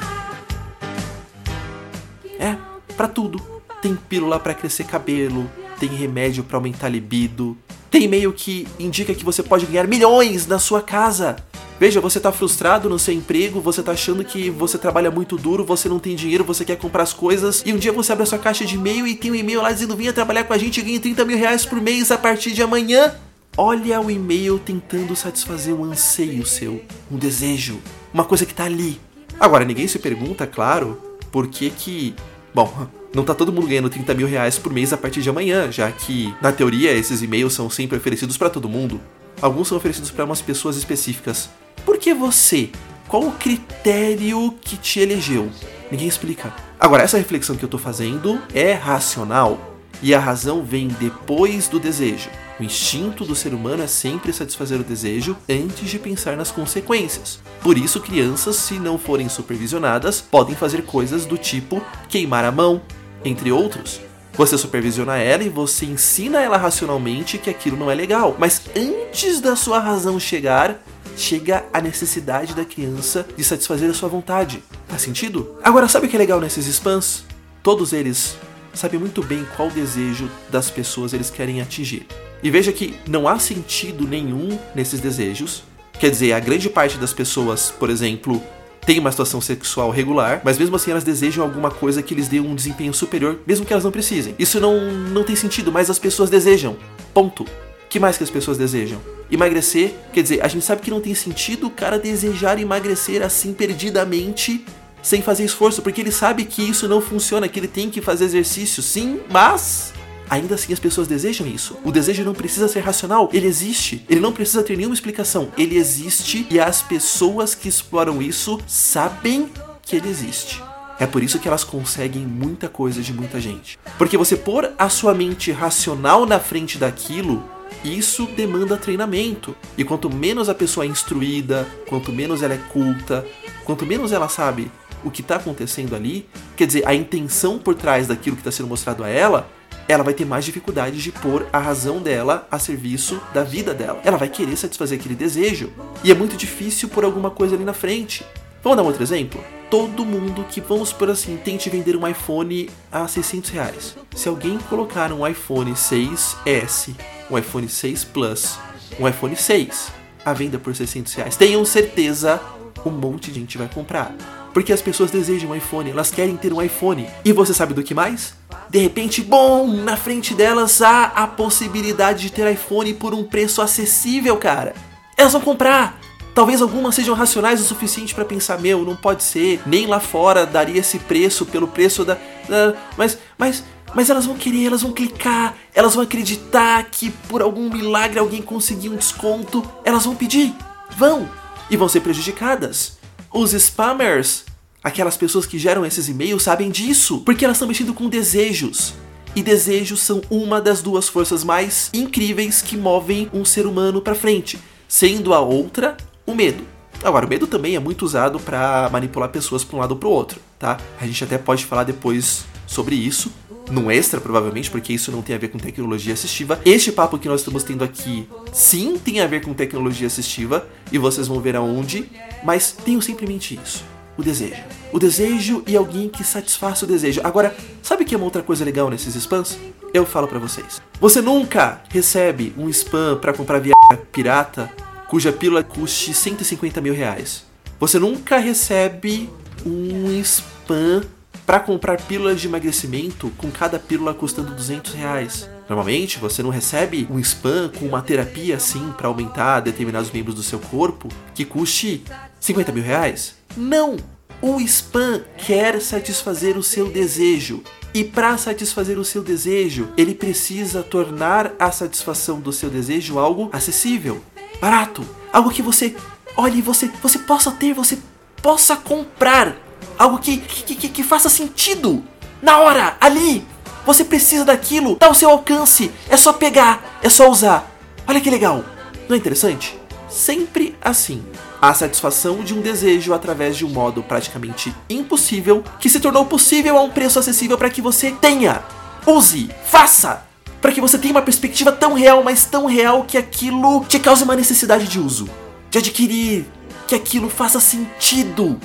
É, para tudo. Tem pílula para crescer cabelo, tem remédio para aumentar libido, tem e-mail que indica que você pode ganhar milhões na sua casa. Veja, você tá frustrado no seu emprego, você tá achando que você trabalha muito duro, você não tem dinheiro, você quer comprar as coisas, e um dia você abre a sua caixa de e-mail e tem um e-mail lá dizendo venha trabalhar com a gente e ganhe 30 mil reais por mês a partir de amanhã. Olha o e-mail tentando satisfazer um anseio seu, um desejo, uma coisa que tá ali. Agora, ninguém se pergunta, claro, por que que. Bom, não tá todo mundo ganhando 30 mil reais por mês a partir de amanhã, já que, na teoria, esses e-mails são sempre oferecidos para todo mundo. Alguns são oferecidos para umas pessoas específicas. Por que você? Qual o critério que te elegeu? Ninguém explica. Agora, essa reflexão que eu tô fazendo é racional. E a razão vem depois do desejo. O instinto do ser humano é sempre satisfazer o desejo antes de pensar nas consequências. Por isso, crianças, se não forem supervisionadas, podem fazer coisas do tipo queimar a mão, entre outros. Você supervisiona ela e você ensina ela racionalmente que aquilo não é legal. Mas antes da sua razão chegar, chega a necessidade da criança de satisfazer a sua vontade. Faz sentido? Agora, sabe o que é legal nesses spams? Todos eles sabem muito bem qual desejo das pessoas eles querem atingir. E veja que não há sentido nenhum nesses desejos. Quer dizer, a grande parte das pessoas, por exemplo, tem uma situação sexual regular, mas mesmo assim elas desejam alguma coisa que lhes dê um desempenho superior, mesmo que elas não precisem. Isso não, não tem sentido, mas as pessoas desejam. Ponto. que mais que as pessoas desejam? Emagrecer, quer dizer, a gente sabe que não tem sentido o cara desejar emagrecer assim perdidamente sem fazer esforço, porque ele sabe que isso não funciona, que ele tem que fazer exercício, sim, mas ainda assim as pessoas desejam isso. O desejo não precisa ser racional, ele existe. Ele não precisa ter nenhuma explicação. Ele existe e as pessoas que exploram isso sabem que ele existe. É por isso que elas conseguem muita coisa de muita gente. Porque você pôr a sua mente racional na frente daquilo, isso demanda treinamento. E quanto menos a pessoa é instruída, quanto menos ela é culta, quanto menos ela sabe o que está acontecendo ali, quer dizer, a intenção por trás daquilo que está sendo mostrado a ela, ela vai ter mais dificuldade de pôr a razão dela a serviço da vida dela. Ela vai querer satisfazer aquele desejo. E é muito difícil pôr alguma coisa ali na frente. Vamos dar um outro exemplo? Todo mundo que, vamos por assim, tente vender um iPhone a 600 reais. Se alguém colocar um iPhone 6S, um iPhone 6 Plus, um iPhone 6 à venda por 600 reais, tenham certeza um monte de gente vai comprar. Porque as pessoas desejam um iPhone, elas querem ter um iPhone. E você sabe do que mais? De repente, bom, na frente delas há a possibilidade de ter iPhone por um preço acessível, cara. Elas vão comprar. Talvez algumas sejam racionais o suficiente para pensar, meu, não pode ser, nem lá fora daria esse preço pelo preço da, da mas mas mas elas vão querer, elas vão clicar, elas vão acreditar que por algum milagre alguém conseguiu um desconto, elas vão pedir. Vão e vão ser prejudicadas. Os spammers, aquelas pessoas que geram esses e-mails, sabem disso, porque elas estão mexendo com desejos. E desejos são uma das duas forças mais incríveis que movem um ser humano para frente, sendo a outra o medo. Agora, o medo também é muito usado para manipular pessoas para um lado ou para o outro, tá? A gente até pode falar depois sobre isso, num extra provavelmente, porque isso não tem a ver com tecnologia assistiva. Este papo que nós estamos tendo aqui, sim, tem a ver com tecnologia assistiva, e vocês vão ver aonde, mas tenham simplesmente isso. O desejo. O desejo e alguém que satisfaça o desejo. Agora, sabe que é uma outra coisa legal nesses spams? Eu falo para vocês. Você nunca recebe um spam para comprar via pirata cuja pílula custe 150 mil reais. Você nunca recebe um spam para comprar pílulas de emagrecimento com cada pílula custando 200 reais. Normalmente você não recebe um spam com uma terapia assim para aumentar determinados membros do seu corpo que custe 50 mil reais. Não! O spam quer satisfazer o seu desejo. E para satisfazer o seu desejo, ele precisa tornar a satisfação do seu desejo algo acessível, barato, algo que você olhe, você você possa ter, você possa comprar Algo que, que, que, que faça sentido. Na hora, ali. Você precisa daquilo, tá ao seu alcance. É só pegar, é só usar. Olha que legal. Não é interessante? Sempre assim. A satisfação de um desejo através de um modo praticamente impossível que se tornou possível a um preço acessível para que você tenha, use, faça, para que você tenha uma perspectiva tão real, mas tão real que aquilo te cause uma necessidade de uso, de adquirir, que aquilo faça sentido.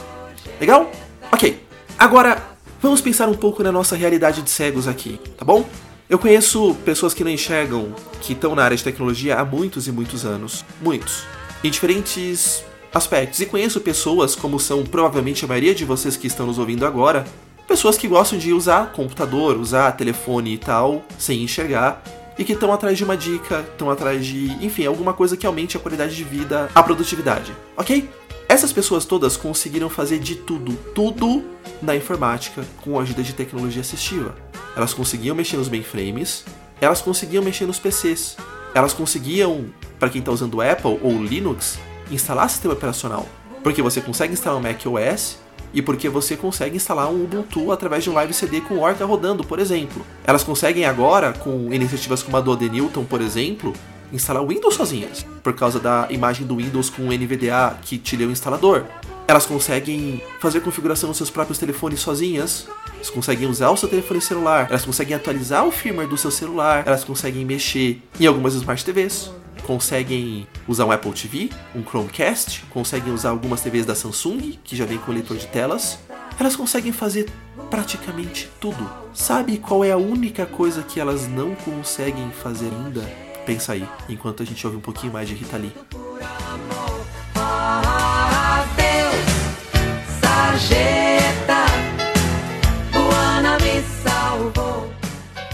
Legal? Ok, agora vamos pensar um pouco na nossa realidade de cegos aqui, tá bom? Eu conheço pessoas que não enxergam, que estão na área de tecnologia há muitos e muitos anos. Muitos. Em diferentes aspectos. E conheço pessoas, como são provavelmente a maioria de vocês que estão nos ouvindo agora, pessoas que gostam de usar computador, usar telefone e tal, sem enxergar, e que estão atrás de uma dica, estão atrás de, enfim, alguma coisa que aumente a qualidade de vida, a produtividade, ok? Essas pessoas todas conseguiram fazer de tudo, tudo na informática com a ajuda de tecnologia assistiva. Elas conseguiam mexer nos mainframes, elas conseguiam mexer nos PCs, elas conseguiam, para quem está usando Apple ou Linux, instalar sistema operacional. Porque você consegue instalar um Mac OS e porque você consegue instalar um Ubuntu através de um Live CD com Orca rodando, por exemplo. Elas conseguem agora, com iniciativas como a do Newton, por exemplo, instalar o Windows sozinhas, por causa da imagem do Windows com o NVDA que te lê o instalador. Elas conseguem fazer configuração nos seus próprios telefones sozinhas. Elas conseguem usar o seu telefone celular. Elas conseguem atualizar o firmware do seu celular. Elas conseguem mexer em algumas Smart TVs. Conseguem usar um Apple TV, um Chromecast. Conseguem usar algumas TVs da Samsung, que já vem com leitor de telas. Elas conseguem fazer praticamente tudo. Sabe qual é a única coisa que elas não conseguem fazer ainda? Pensa aí, enquanto a gente ouve um pouquinho mais de Rita Lee.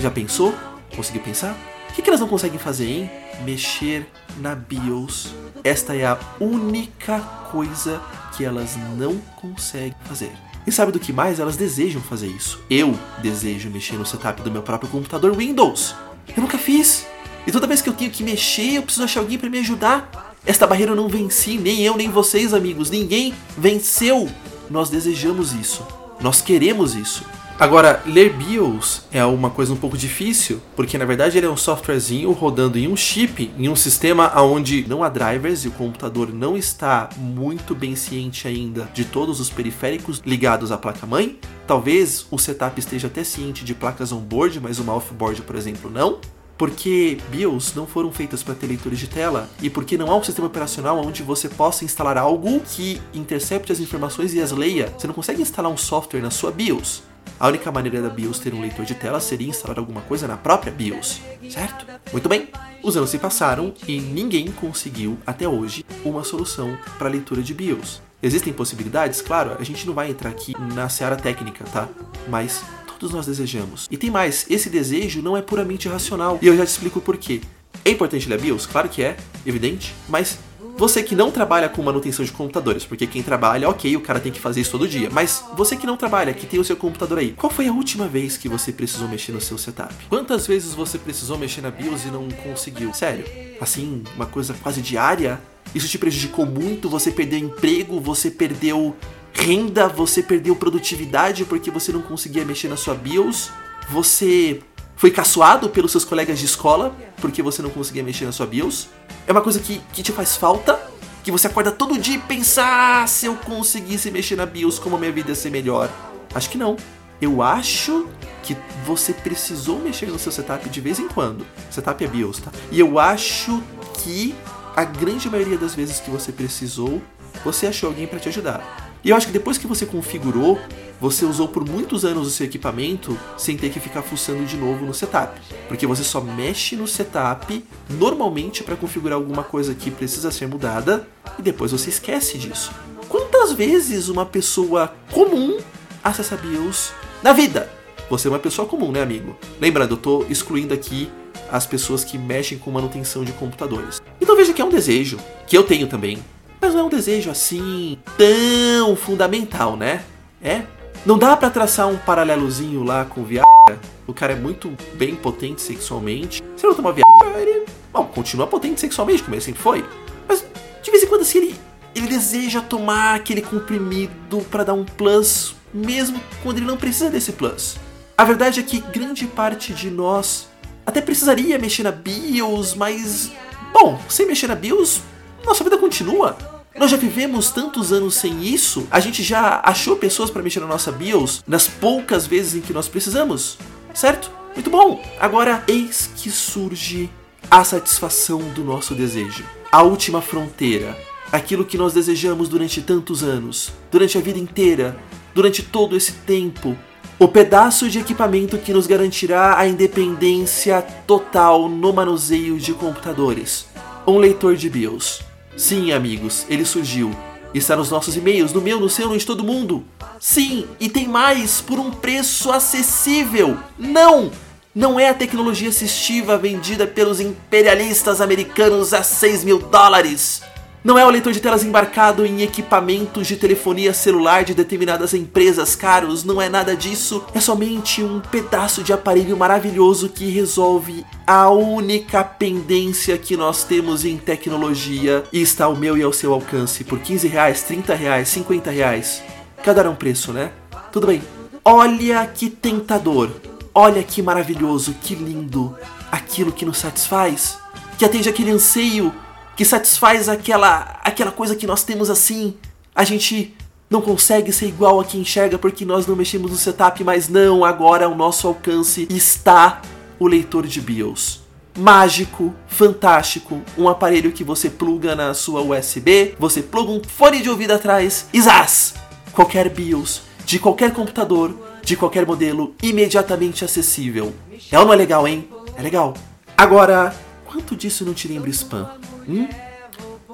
Já pensou? Conseguiu pensar? O que, que elas não conseguem fazer, hein? Mexer na BIOS. Esta é a única coisa que elas não conseguem fazer. E sabe do que mais? Elas desejam fazer isso. Eu desejo mexer no setup do meu próprio computador Windows. Eu nunca fiz. E toda vez que eu tenho que mexer, eu preciso achar alguém para me ajudar. Esta barreira eu não venci, nem eu, nem vocês, amigos. Ninguém venceu. Nós desejamos isso. Nós queremos isso. Agora, ler BIOS é uma coisa um pouco difícil, porque na verdade ele é um softwarezinho rodando em um chip, em um sistema onde não há drivers e o computador não está muito bem ciente ainda de todos os periféricos ligados à placa-mãe. Talvez o setup esteja até ciente de placas on-board, mas uma off-board, por exemplo, não porque BIOS não foram feitas para ter leitores de tela e porque não há um sistema operacional onde você possa instalar algo que intercepte as informações e as leia. Você não consegue instalar um software na sua BIOS. A única maneira da BIOS ter um leitor de tela seria instalar alguma coisa na própria BIOS, certo? Muito bem. Os anos se passaram e ninguém conseguiu até hoje uma solução para leitura de BIOS. Existem possibilidades? Claro, a gente não vai entrar aqui na seara técnica, tá? Mas todos nós desejamos. E tem mais, esse desejo não é puramente racional. E eu já te explico o porquê. É importante ler BIOS? Claro que é, evidente, mas você que não trabalha com manutenção de computadores, porque quem trabalha, ok, o cara tem que fazer isso todo dia, mas você que não trabalha, que tem o seu computador aí, qual foi a última vez que você precisou mexer no seu setup? Quantas vezes você precisou mexer na BIOS e não conseguiu? Sério? Assim, uma coisa quase diária? Isso te prejudicou muito? Você perdeu emprego? Você perdeu renda, você perdeu produtividade porque você não conseguia mexer na sua BIOS, você foi caçoado pelos seus colegas de escola porque você não conseguia mexer na sua BIOS. É uma coisa que, que te faz falta, que você acorda todo dia e pensa: ah, se eu conseguisse mexer na BIOS, como a minha vida ia ser melhor. Acho que não. Eu acho que você precisou mexer no seu setup de vez em quando. Setup é BIOS, tá? E eu acho que a grande maioria das vezes que você precisou, você achou alguém para te ajudar. E eu acho que depois que você configurou, você usou por muitos anos o seu equipamento sem ter que ficar fuçando de novo no setup. Porque você só mexe no setup normalmente para configurar alguma coisa que precisa ser mudada e depois você esquece disso. Quantas vezes uma pessoa comum acessa BIOS na vida? Você é uma pessoa comum, né, amigo? Lembrando, eu tô excluindo aqui as pessoas que mexem com manutenção de computadores. Então veja que é um desejo, que eu tenho também, mas não é um desejo assim tão fundamental, né? É? Não dá para traçar um paralelozinho lá com o Viagra. O cara é muito bem potente sexualmente. Se ele não tomar Viagra, ele bom, continua potente sexualmente, como ele sempre foi. Mas de vez em quando assim ele, ele deseja tomar aquele comprimido para dar um plus, mesmo quando ele não precisa desse plus. A verdade é que grande parte de nós até precisaria mexer na BIOS, mas bom, sem mexer na BIOS, nossa vida continua. Nós já vivemos tantos anos sem isso, a gente já achou pessoas para mexer na nossa BIOS nas poucas vezes em que nós precisamos, certo? Muito bom! Agora, eis que surge a satisfação do nosso desejo. A última fronteira. Aquilo que nós desejamos durante tantos anos, durante a vida inteira, durante todo esse tempo. O pedaço de equipamento que nos garantirá a independência total no manuseio de computadores. Um leitor de BIOS. Sim, amigos, ele surgiu. Está nos nossos e-mails, no meu, no seu, no de todo mundo. Sim, e tem mais, por um preço acessível. Não! Não é a tecnologia assistiva vendida pelos imperialistas americanos a 6 mil dólares. Não é o leitor de telas embarcado em equipamentos de telefonia celular de determinadas empresas caros, não é nada disso. É somente um pedaço de aparelho maravilhoso que resolve a única pendência que nós temos em tecnologia e está ao meu e ao seu alcance por 15 reais, 30 reais, 50 reais. Dar um preço, né? Tudo bem. Olha que tentador. Olha que maravilhoso, que lindo. Aquilo que nos satisfaz, que atende aquele anseio, que satisfaz aquela aquela coisa que nós temos assim. A gente não consegue ser igual a quem enxerga porque nós não mexemos no setup, mas não, agora ao nosso alcance está o leitor de BIOS. Mágico, fantástico, um aparelho que você pluga na sua USB, você pluga um fone de ouvido atrás e zaz! Qualquer BIOS, de qualquer computador, de qualquer modelo, imediatamente acessível. É ou não é legal, hein? É legal. Agora, quanto disso não te lembra spam? Hum?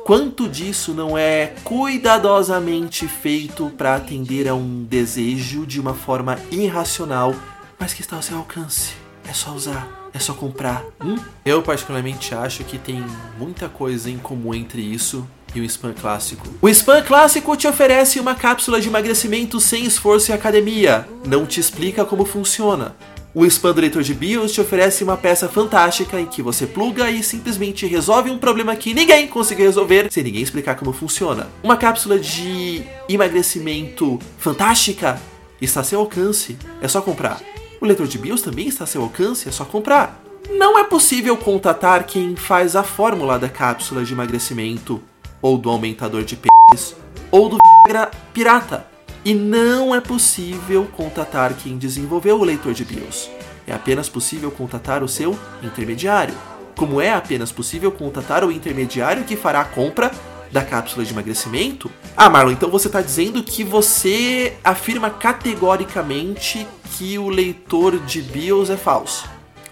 Quanto disso não é cuidadosamente feito para atender a um desejo de uma forma irracional, mas que está ao seu alcance? É só usar, é só comprar. Hum? Eu particularmente acho que tem muita coisa em comum entre isso e o spam clássico. O spam clássico te oferece uma cápsula de emagrecimento sem esforço e academia. Não te explica como funciona. O spam do leitor de BIOS te oferece uma peça fantástica em que você pluga e simplesmente resolve um problema que ninguém conseguiu resolver sem ninguém explicar como funciona. Uma cápsula de emagrecimento fantástica está a seu alcance, é só comprar. O leitor de BIOS também está a seu alcance, é só comprar. Não é possível contatar quem faz a fórmula da cápsula de emagrecimento, ou do aumentador de pênis, ou do Viagra pirata. E não é possível contatar quem desenvolveu o leitor de BIOS. É apenas possível contatar o seu intermediário. Como é apenas possível contatar o intermediário que fará a compra da cápsula de emagrecimento? Ah, Marlon, então você está dizendo que você afirma categoricamente que o leitor de BIOS é falso.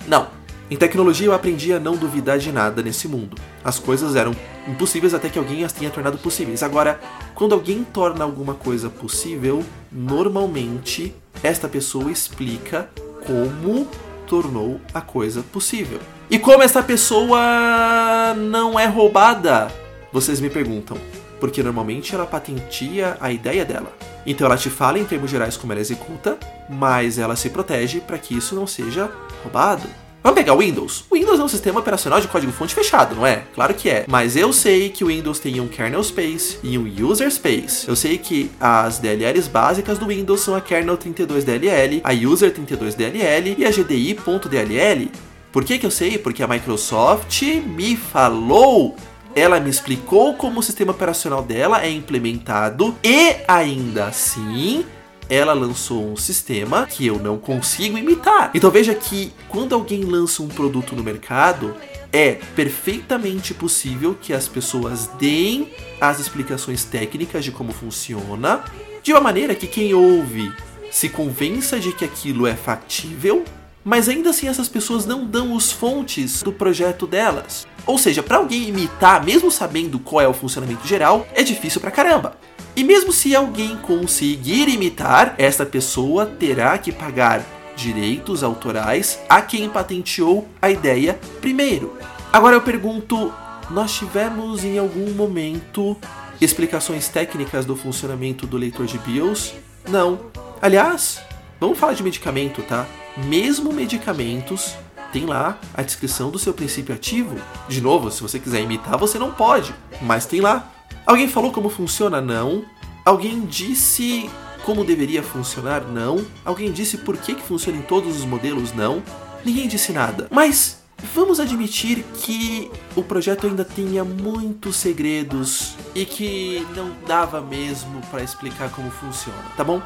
Não. Em tecnologia eu aprendi a não duvidar de nada nesse mundo. As coisas eram impossíveis até que alguém as tenha tornado possíveis. Agora, quando alguém torna alguma coisa possível, normalmente esta pessoa explica como tornou a coisa possível. E como essa pessoa não é roubada? Vocês me perguntam. Porque normalmente ela patenteia a ideia dela. Então ela te fala em termos gerais como ela executa, mas ela se protege para que isso não seja roubado. Vamos pegar o Windows. O Windows é um sistema operacional de código-fonte fechado, não é? Claro que é. Mas eu sei que o Windows tem um kernel space e um user space. Eu sei que as DLLs básicas do Windows são a kernel 32DLL, a user 32DLL e a GDI.dll. Por que, que eu sei? Porque a Microsoft me falou ela me explicou como o sistema operacional dela é implementado e ainda assim ela lançou um sistema que eu não consigo imitar. Então veja que quando alguém lança um produto no mercado, é perfeitamente possível que as pessoas deem as explicações técnicas de como funciona, de uma maneira que quem ouve se convença de que aquilo é factível, mas ainda assim essas pessoas não dão os fontes do projeto delas. Ou seja, para alguém imitar, mesmo sabendo qual é o funcionamento geral, é difícil pra caramba. E mesmo se alguém conseguir imitar, esta pessoa terá que pagar direitos autorais a quem patenteou a ideia primeiro. Agora eu pergunto: nós tivemos em algum momento explicações técnicas do funcionamento do leitor de BIOS? Não. Aliás, vamos falar de medicamento, tá? Mesmo medicamentos tem lá a descrição do seu princípio ativo. De novo, se você quiser imitar, você não pode, mas tem lá. Alguém falou como funciona? Não. Alguém disse como deveria funcionar? Não. Alguém disse por que, que funciona em todos os modelos? Não. Ninguém disse nada. Mas vamos admitir que o projeto ainda tinha muitos segredos e que não dava mesmo para explicar como funciona, tá bom?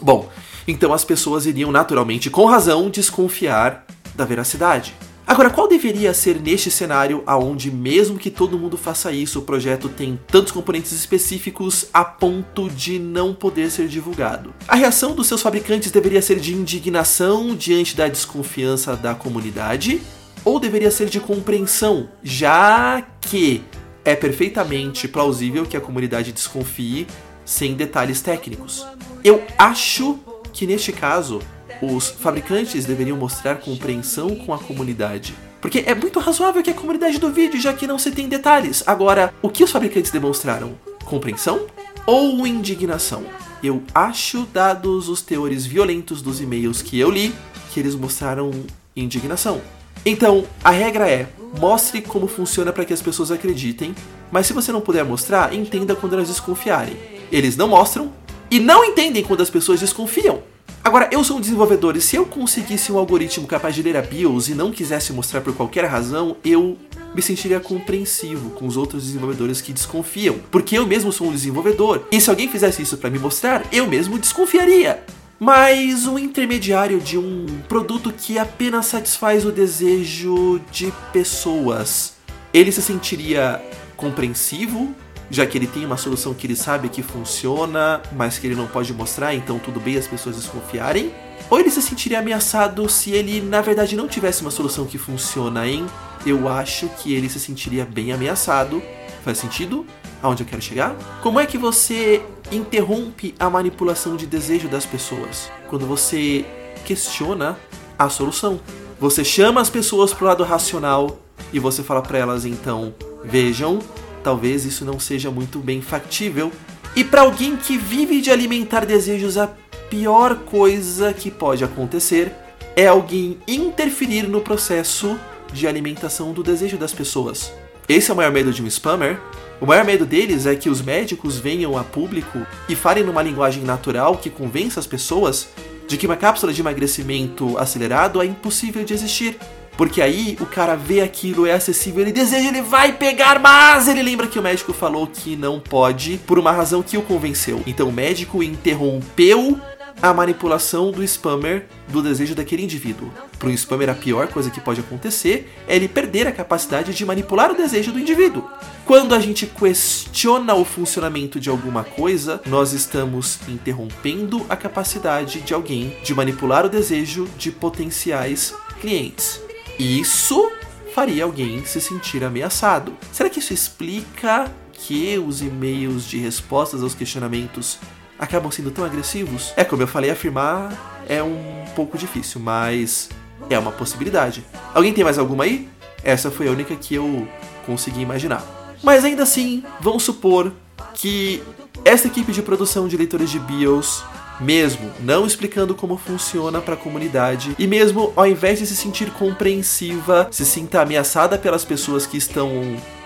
Bom, então as pessoas iriam naturalmente, com razão, desconfiar da veracidade. Agora, qual deveria ser neste cenário aonde mesmo que todo mundo faça isso, o projeto tem tantos componentes específicos a ponto de não poder ser divulgado? A reação dos seus fabricantes deveria ser de indignação diante da desconfiança da comunidade ou deveria ser de compreensão, já que é perfeitamente plausível que a comunidade desconfie sem detalhes técnicos. Eu acho que neste caso os fabricantes deveriam mostrar compreensão com a comunidade. Porque é muito razoável que a comunidade duvide, já que não se tem detalhes. Agora, o que os fabricantes demonstraram? Compreensão ou indignação? Eu acho, dados os teores violentos dos e-mails que eu li, que eles mostraram indignação. Então, a regra é: mostre como funciona para que as pessoas acreditem, mas se você não puder mostrar, entenda quando elas desconfiarem. Eles não mostram, e não entendem quando as pessoas desconfiam. Agora, eu sou um desenvolvedor e se eu conseguisse um algoritmo capaz de ler a BIOS e não quisesse mostrar por qualquer razão, eu me sentiria compreensivo com os outros desenvolvedores que desconfiam, porque eu mesmo sou um desenvolvedor. E se alguém fizesse isso para me mostrar, eu mesmo desconfiaria. Mas um intermediário de um produto que apenas satisfaz o desejo de pessoas, ele se sentiria compreensivo, já que ele tem uma solução que ele sabe que funciona, mas que ele não pode mostrar, então tudo bem as pessoas desconfiarem? Ou ele se sentiria ameaçado se ele na verdade não tivesse uma solução que funciona, hein? Eu acho que ele se sentiria bem ameaçado. Faz sentido? Aonde eu quero chegar? Como é que você interrompe a manipulação de desejo das pessoas? Quando você questiona a solução. Você chama as pessoas pro lado racional e você fala para elas então, vejam, talvez isso não seja muito bem factível. E para alguém que vive de alimentar desejos, a pior coisa que pode acontecer é alguém interferir no processo de alimentação do desejo das pessoas. Esse é o maior medo de um spammer. O maior medo deles é que os médicos venham a público e falem numa linguagem natural que convença as pessoas de que uma cápsula de emagrecimento acelerado é impossível de existir. Porque aí o cara vê aquilo, é acessível, ele deseja, ele vai pegar, mas ele lembra que o médico falou que não pode por uma razão que o convenceu. Então o médico interrompeu a manipulação do spammer do desejo daquele indivíduo. Para um spammer, a pior coisa que pode acontecer é ele perder a capacidade de manipular o desejo do indivíduo. Quando a gente questiona o funcionamento de alguma coisa, nós estamos interrompendo a capacidade de alguém de manipular o desejo de potenciais clientes. Isso faria alguém se sentir ameaçado. Será que isso explica que os e-mails de respostas aos questionamentos acabam sendo tão agressivos? É como eu falei, afirmar é um pouco difícil, mas é uma possibilidade. Alguém tem mais alguma aí? Essa foi a única que eu consegui imaginar. Mas ainda assim, vamos supor que essa equipe de produção de leitores de BIOS mesmo não explicando como funciona para a comunidade e mesmo ao invés de se sentir compreensiva, se sinta ameaçada pelas pessoas que estão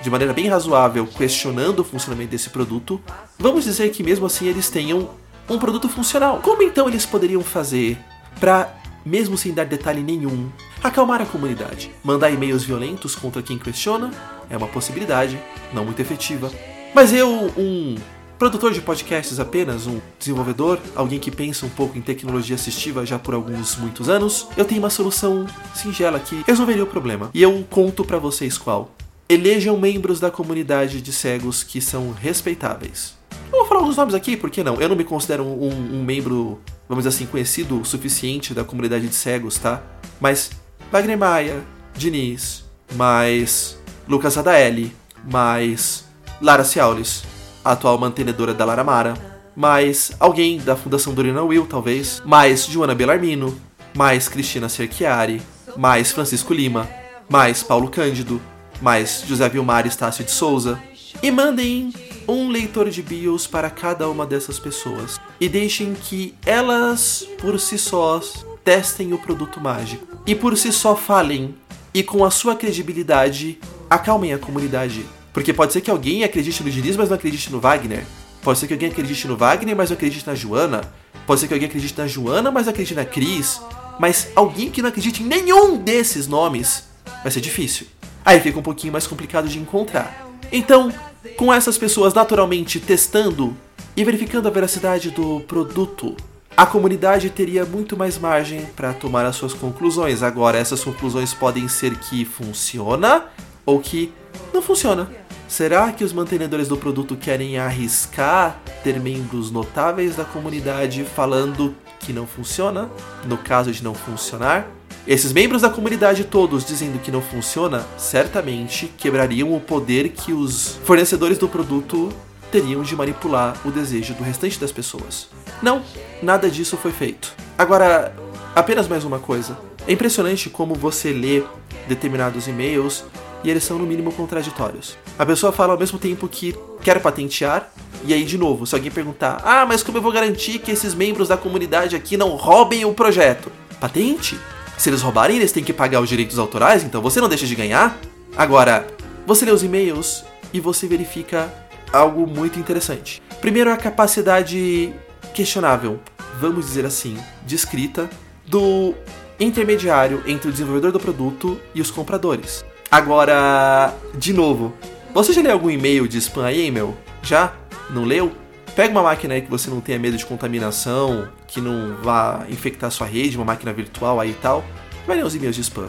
de maneira bem razoável questionando o funcionamento desse produto, vamos dizer que mesmo assim eles tenham um produto funcional. Como então eles poderiam fazer para mesmo sem dar detalhe nenhum, acalmar a comunidade? Mandar e-mails violentos contra quem questiona é uma possibilidade, não muito efetiva. Mas eu, um produtor de podcasts apenas, um desenvolvedor, alguém que pensa um pouco em tecnologia assistiva já por alguns muitos anos, eu tenho uma solução singela que resolveria o problema. E eu conto para vocês qual. Elejam membros da comunidade de cegos que são respeitáveis. Eu vou falar alguns nomes aqui, por que não? Eu não me considero um, um membro, vamos dizer assim, conhecido o suficiente da comunidade de cegos, tá? Mas Wagner Maia, Diniz, mais Lucas Adaeli, mais Lara Ciaulis, atual mantenedora da Laramara, mais alguém da Fundação Dorina Will, talvez, mais Joana Bellarmino, mais Cristina Cerchiari, mais Francisco Lima, mais Paulo Cândido, mais José Vilmar Estácio de Souza. E mandem um leitor de BIOS para cada uma dessas pessoas. E deixem que elas, por si sós, testem o produto mágico. E por si só falem. E com a sua credibilidade, acalmem a comunidade porque pode ser que alguém acredite no Diniz, mas não acredite no Wagner. Pode ser que alguém acredite no Wagner, mas não acredite na Joana. Pode ser que alguém acredite na Joana, mas acredite na Cris. Mas alguém que não acredite em nenhum desses nomes vai ser difícil. Aí fica um pouquinho mais complicado de encontrar. Então, com essas pessoas naturalmente testando e verificando a veracidade do produto, a comunidade teria muito mais margem para tomar as suas conclusões. Agora, essas conclusões podem ser que funciona ou que não funciona. Será que os mantenedores do produto querem arriscar ter membros notáveis da comunidade falando que não funciona? No caso de não funcionar? Esses membros da comunidade todos dizendo que não funciona, certamente quebrariam o poder que os fornecedores do produto teriam de manipular o desejo do restante das pessoas. Não, nada disso foi feito. Agora, apenas mais uma coisa. É impressionante como você lê determinados e-mails e eles são no mínimo contraditórios. A pessoa fala ao mesmo tempo que quer patentear, e aí de novo, se alguém perguntar: "Ah, mas como eu vou garantir que esses membros da comunidade aqui não roubem o projeto?" Patente? Se eles roubarem, eles têm que pagar os direitos autorais, então você não deixa de ganhar. Agora, você lê os e-mails e você verifica algo muito interessante. Primeiro, a capacidade questionável, vamos dizer assim, de escrita do intermediário entre o desenvolvedor do produto e os compradores. Agora, de novo, você já leu algum e-mail de spam aí, meu? Já? Não leu? Pega uma máquina aí que você não tenha medo de contaminação, que não vá infectar sua rede, uma máquina virtual aí e tal. Vai ler os e-mails de spam.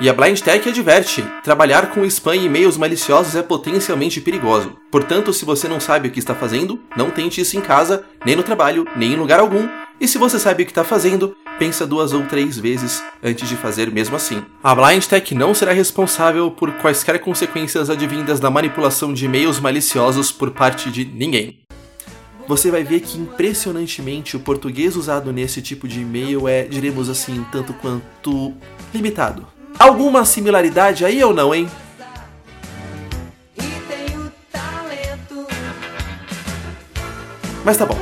E a Blind Tech adverte: trabalhar com spam e e-mails maliciosos é potencialmente perigoso. Portanto, se você não sabe o que está fazendo, não tente isso em casa, nem no trabalho, nem em lugar algum. E se você sabe o que está fazendo, pensa duas ou três vezes antes de fazer mesmo assim. A Blind Tech não será responsável por quaisquer consequências advindas da manipulação de e-mails maliciosos por parte de ninguém. Você vai ver que impressionantemente o português usado nesse tipo de e-mail é, diremos assim, tanto quanto limitado. Alguma similaridade aí ou não, hein? Mas tá bom.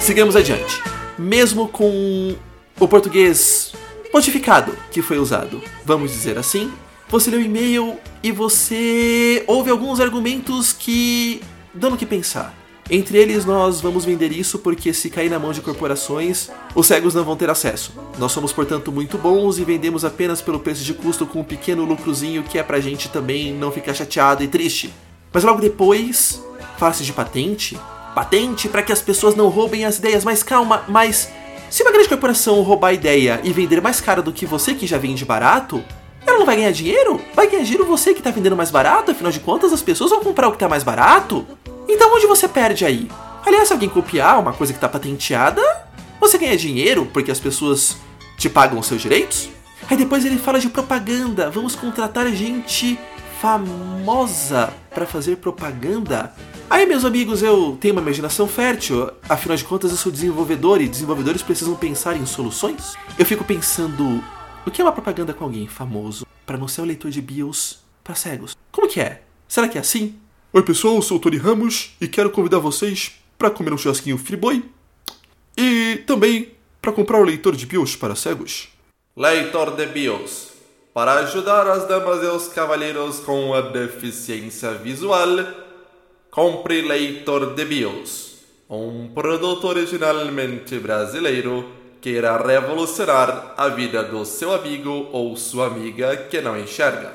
Sigamos adiante. Mesmo com o português modificado que foi usado, vamos dizer assim, você lê o e-mail e você ouve alguns argumentos que dão no que pensar. Entre eles, nós vamos vender isso porque se cair na mão de corporações, os cegos não vão ter acesso. Nós somos, portanto, muito bons e vendemos apenas pelo preço de custo com um pequeno lucrozinho que é pra gente também não ficar chateado e triste. Mas logo depois, fala-se de patente. Patente para que as pessoas não roubem as ideias, mas calma, mas se uma grande corporação roubar a ideia e vender mais caro do que você que já vende barato, ela não vai ganhar dinheiro? Vai ganhar dinheiro você que tá vendendo mais barato, afinal de contas as pessoas vão comprar o que tá mais barato. Então onde você perde aí? Aliás, se alguém copiar uma coisa que tá patenteada, você ganha dinheiro porque as pessoas te pagam os seus direitos? Aí depois ele fala de propaganda, vamos contratar gente famosa para fazer propaganda. Aí, meus amigos, eu tenho uma imaginação fértil, afinal de contas eu sou desenvolvedor e desenvolvedores precisam pensar em soluções. Eu fico pensando, o que é uma propaganda com alguém famoso para não ser o leitor de BIOS para cegos? Como que é? Será que é assim? Oi pessoal, eu sou o Tony Ramos e quero convidar vocês para comer um churrasquinho Friboi e também para comprar o leitor de BIOS para cegos. Leitor de BIOS. Para ajudar as damas e os cavalheiros com a deficiência visual, compre leitor de BIOS. Um produto originalmente brasileiro que irá revolucionar a vida do seu amigo ou sua amiga que não enxerga.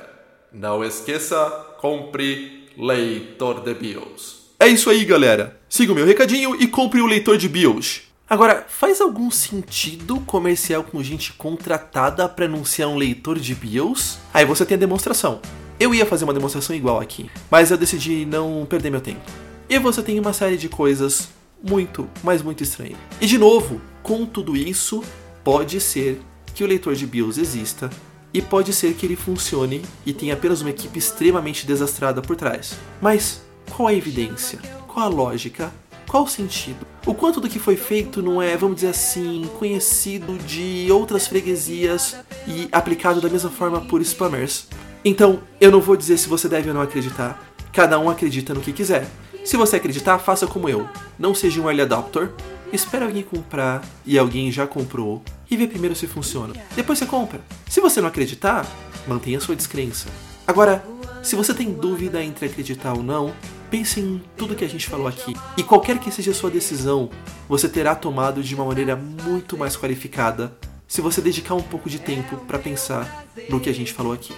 Não esqueça, compre leitor de BIOS. É isso aí, galera. Siga o meu recadinho e compre o leitor de BIOS. Agora, faz algum sentido comercial com gente contratada para anunciar um leitor de BIOS? Aí você tem a demonstração. Eu ia fazer uma demonstração igual aqui, mas eu decidi não perder meu tempo. E você tem uma série de coisas muito, mas muito estranhas. E de novo, com tudo isso, pode ser que o leitor de BIOS exista e pode ser que ele funcione e tenha apenas uma equipe extremamente desastrada por trás. Mas qual a evidência? Qual a lógica? Qual o sentido? O quanto do que foi feito não é, vamos dizer assim, conhecido de outras freguesias e aplicado da mesma forma por spammers? Então, eu não vou dizer se você deve ou não acreditar. Cada um acredita no que quiser. Se você acreditar, faça como eu. Não seja um early adopter. Espera alguém comprar e alguém já comprou e vê primeiro se funciona. Depois você compra. Se você não acreditar, mantenha sua descrença. Agora, se você tem dúvida entre acreditar ou não, pense em tudo que a gente falou aqui. E qualquer que seja a sua decisão, você terá tomado de uma maneira muito mais qualificada se você dedicar um pouco de tempo para pensar no que a gente falou aqui.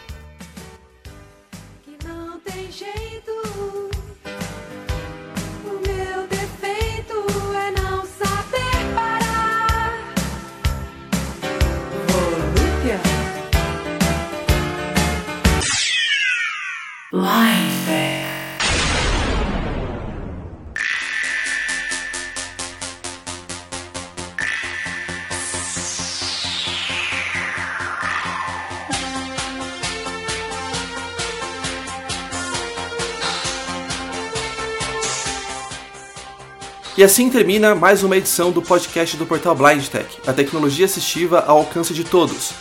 E assim termina mais uma edição do podcast do portal Blind Tech, a tecnologia assistiva ao alcance de todos.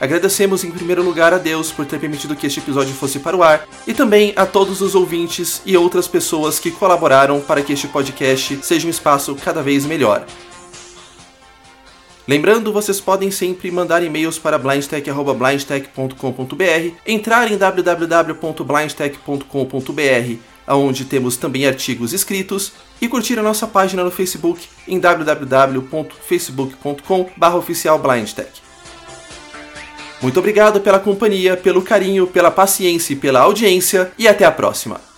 Agradecemos em primeiro lugar a Deus por ter permitido que este episódio fosse para o ar e também a todos os ouvintes e outras pessoas que colaboraram para que este podcast seja um espaço cada vez melhor. Lembrando, vocês podem sempre mandar e-mails para blindtech.blindtech.com.br, entrar em www.blindtech.com.br onde temos também artigos escritos, e curtir a nossa página no Facebook em www.facebook.com/oficialblindtech. Muito obrigado pela companhia, pelo carinho, pela paciência e pela audiência, e até a próxima!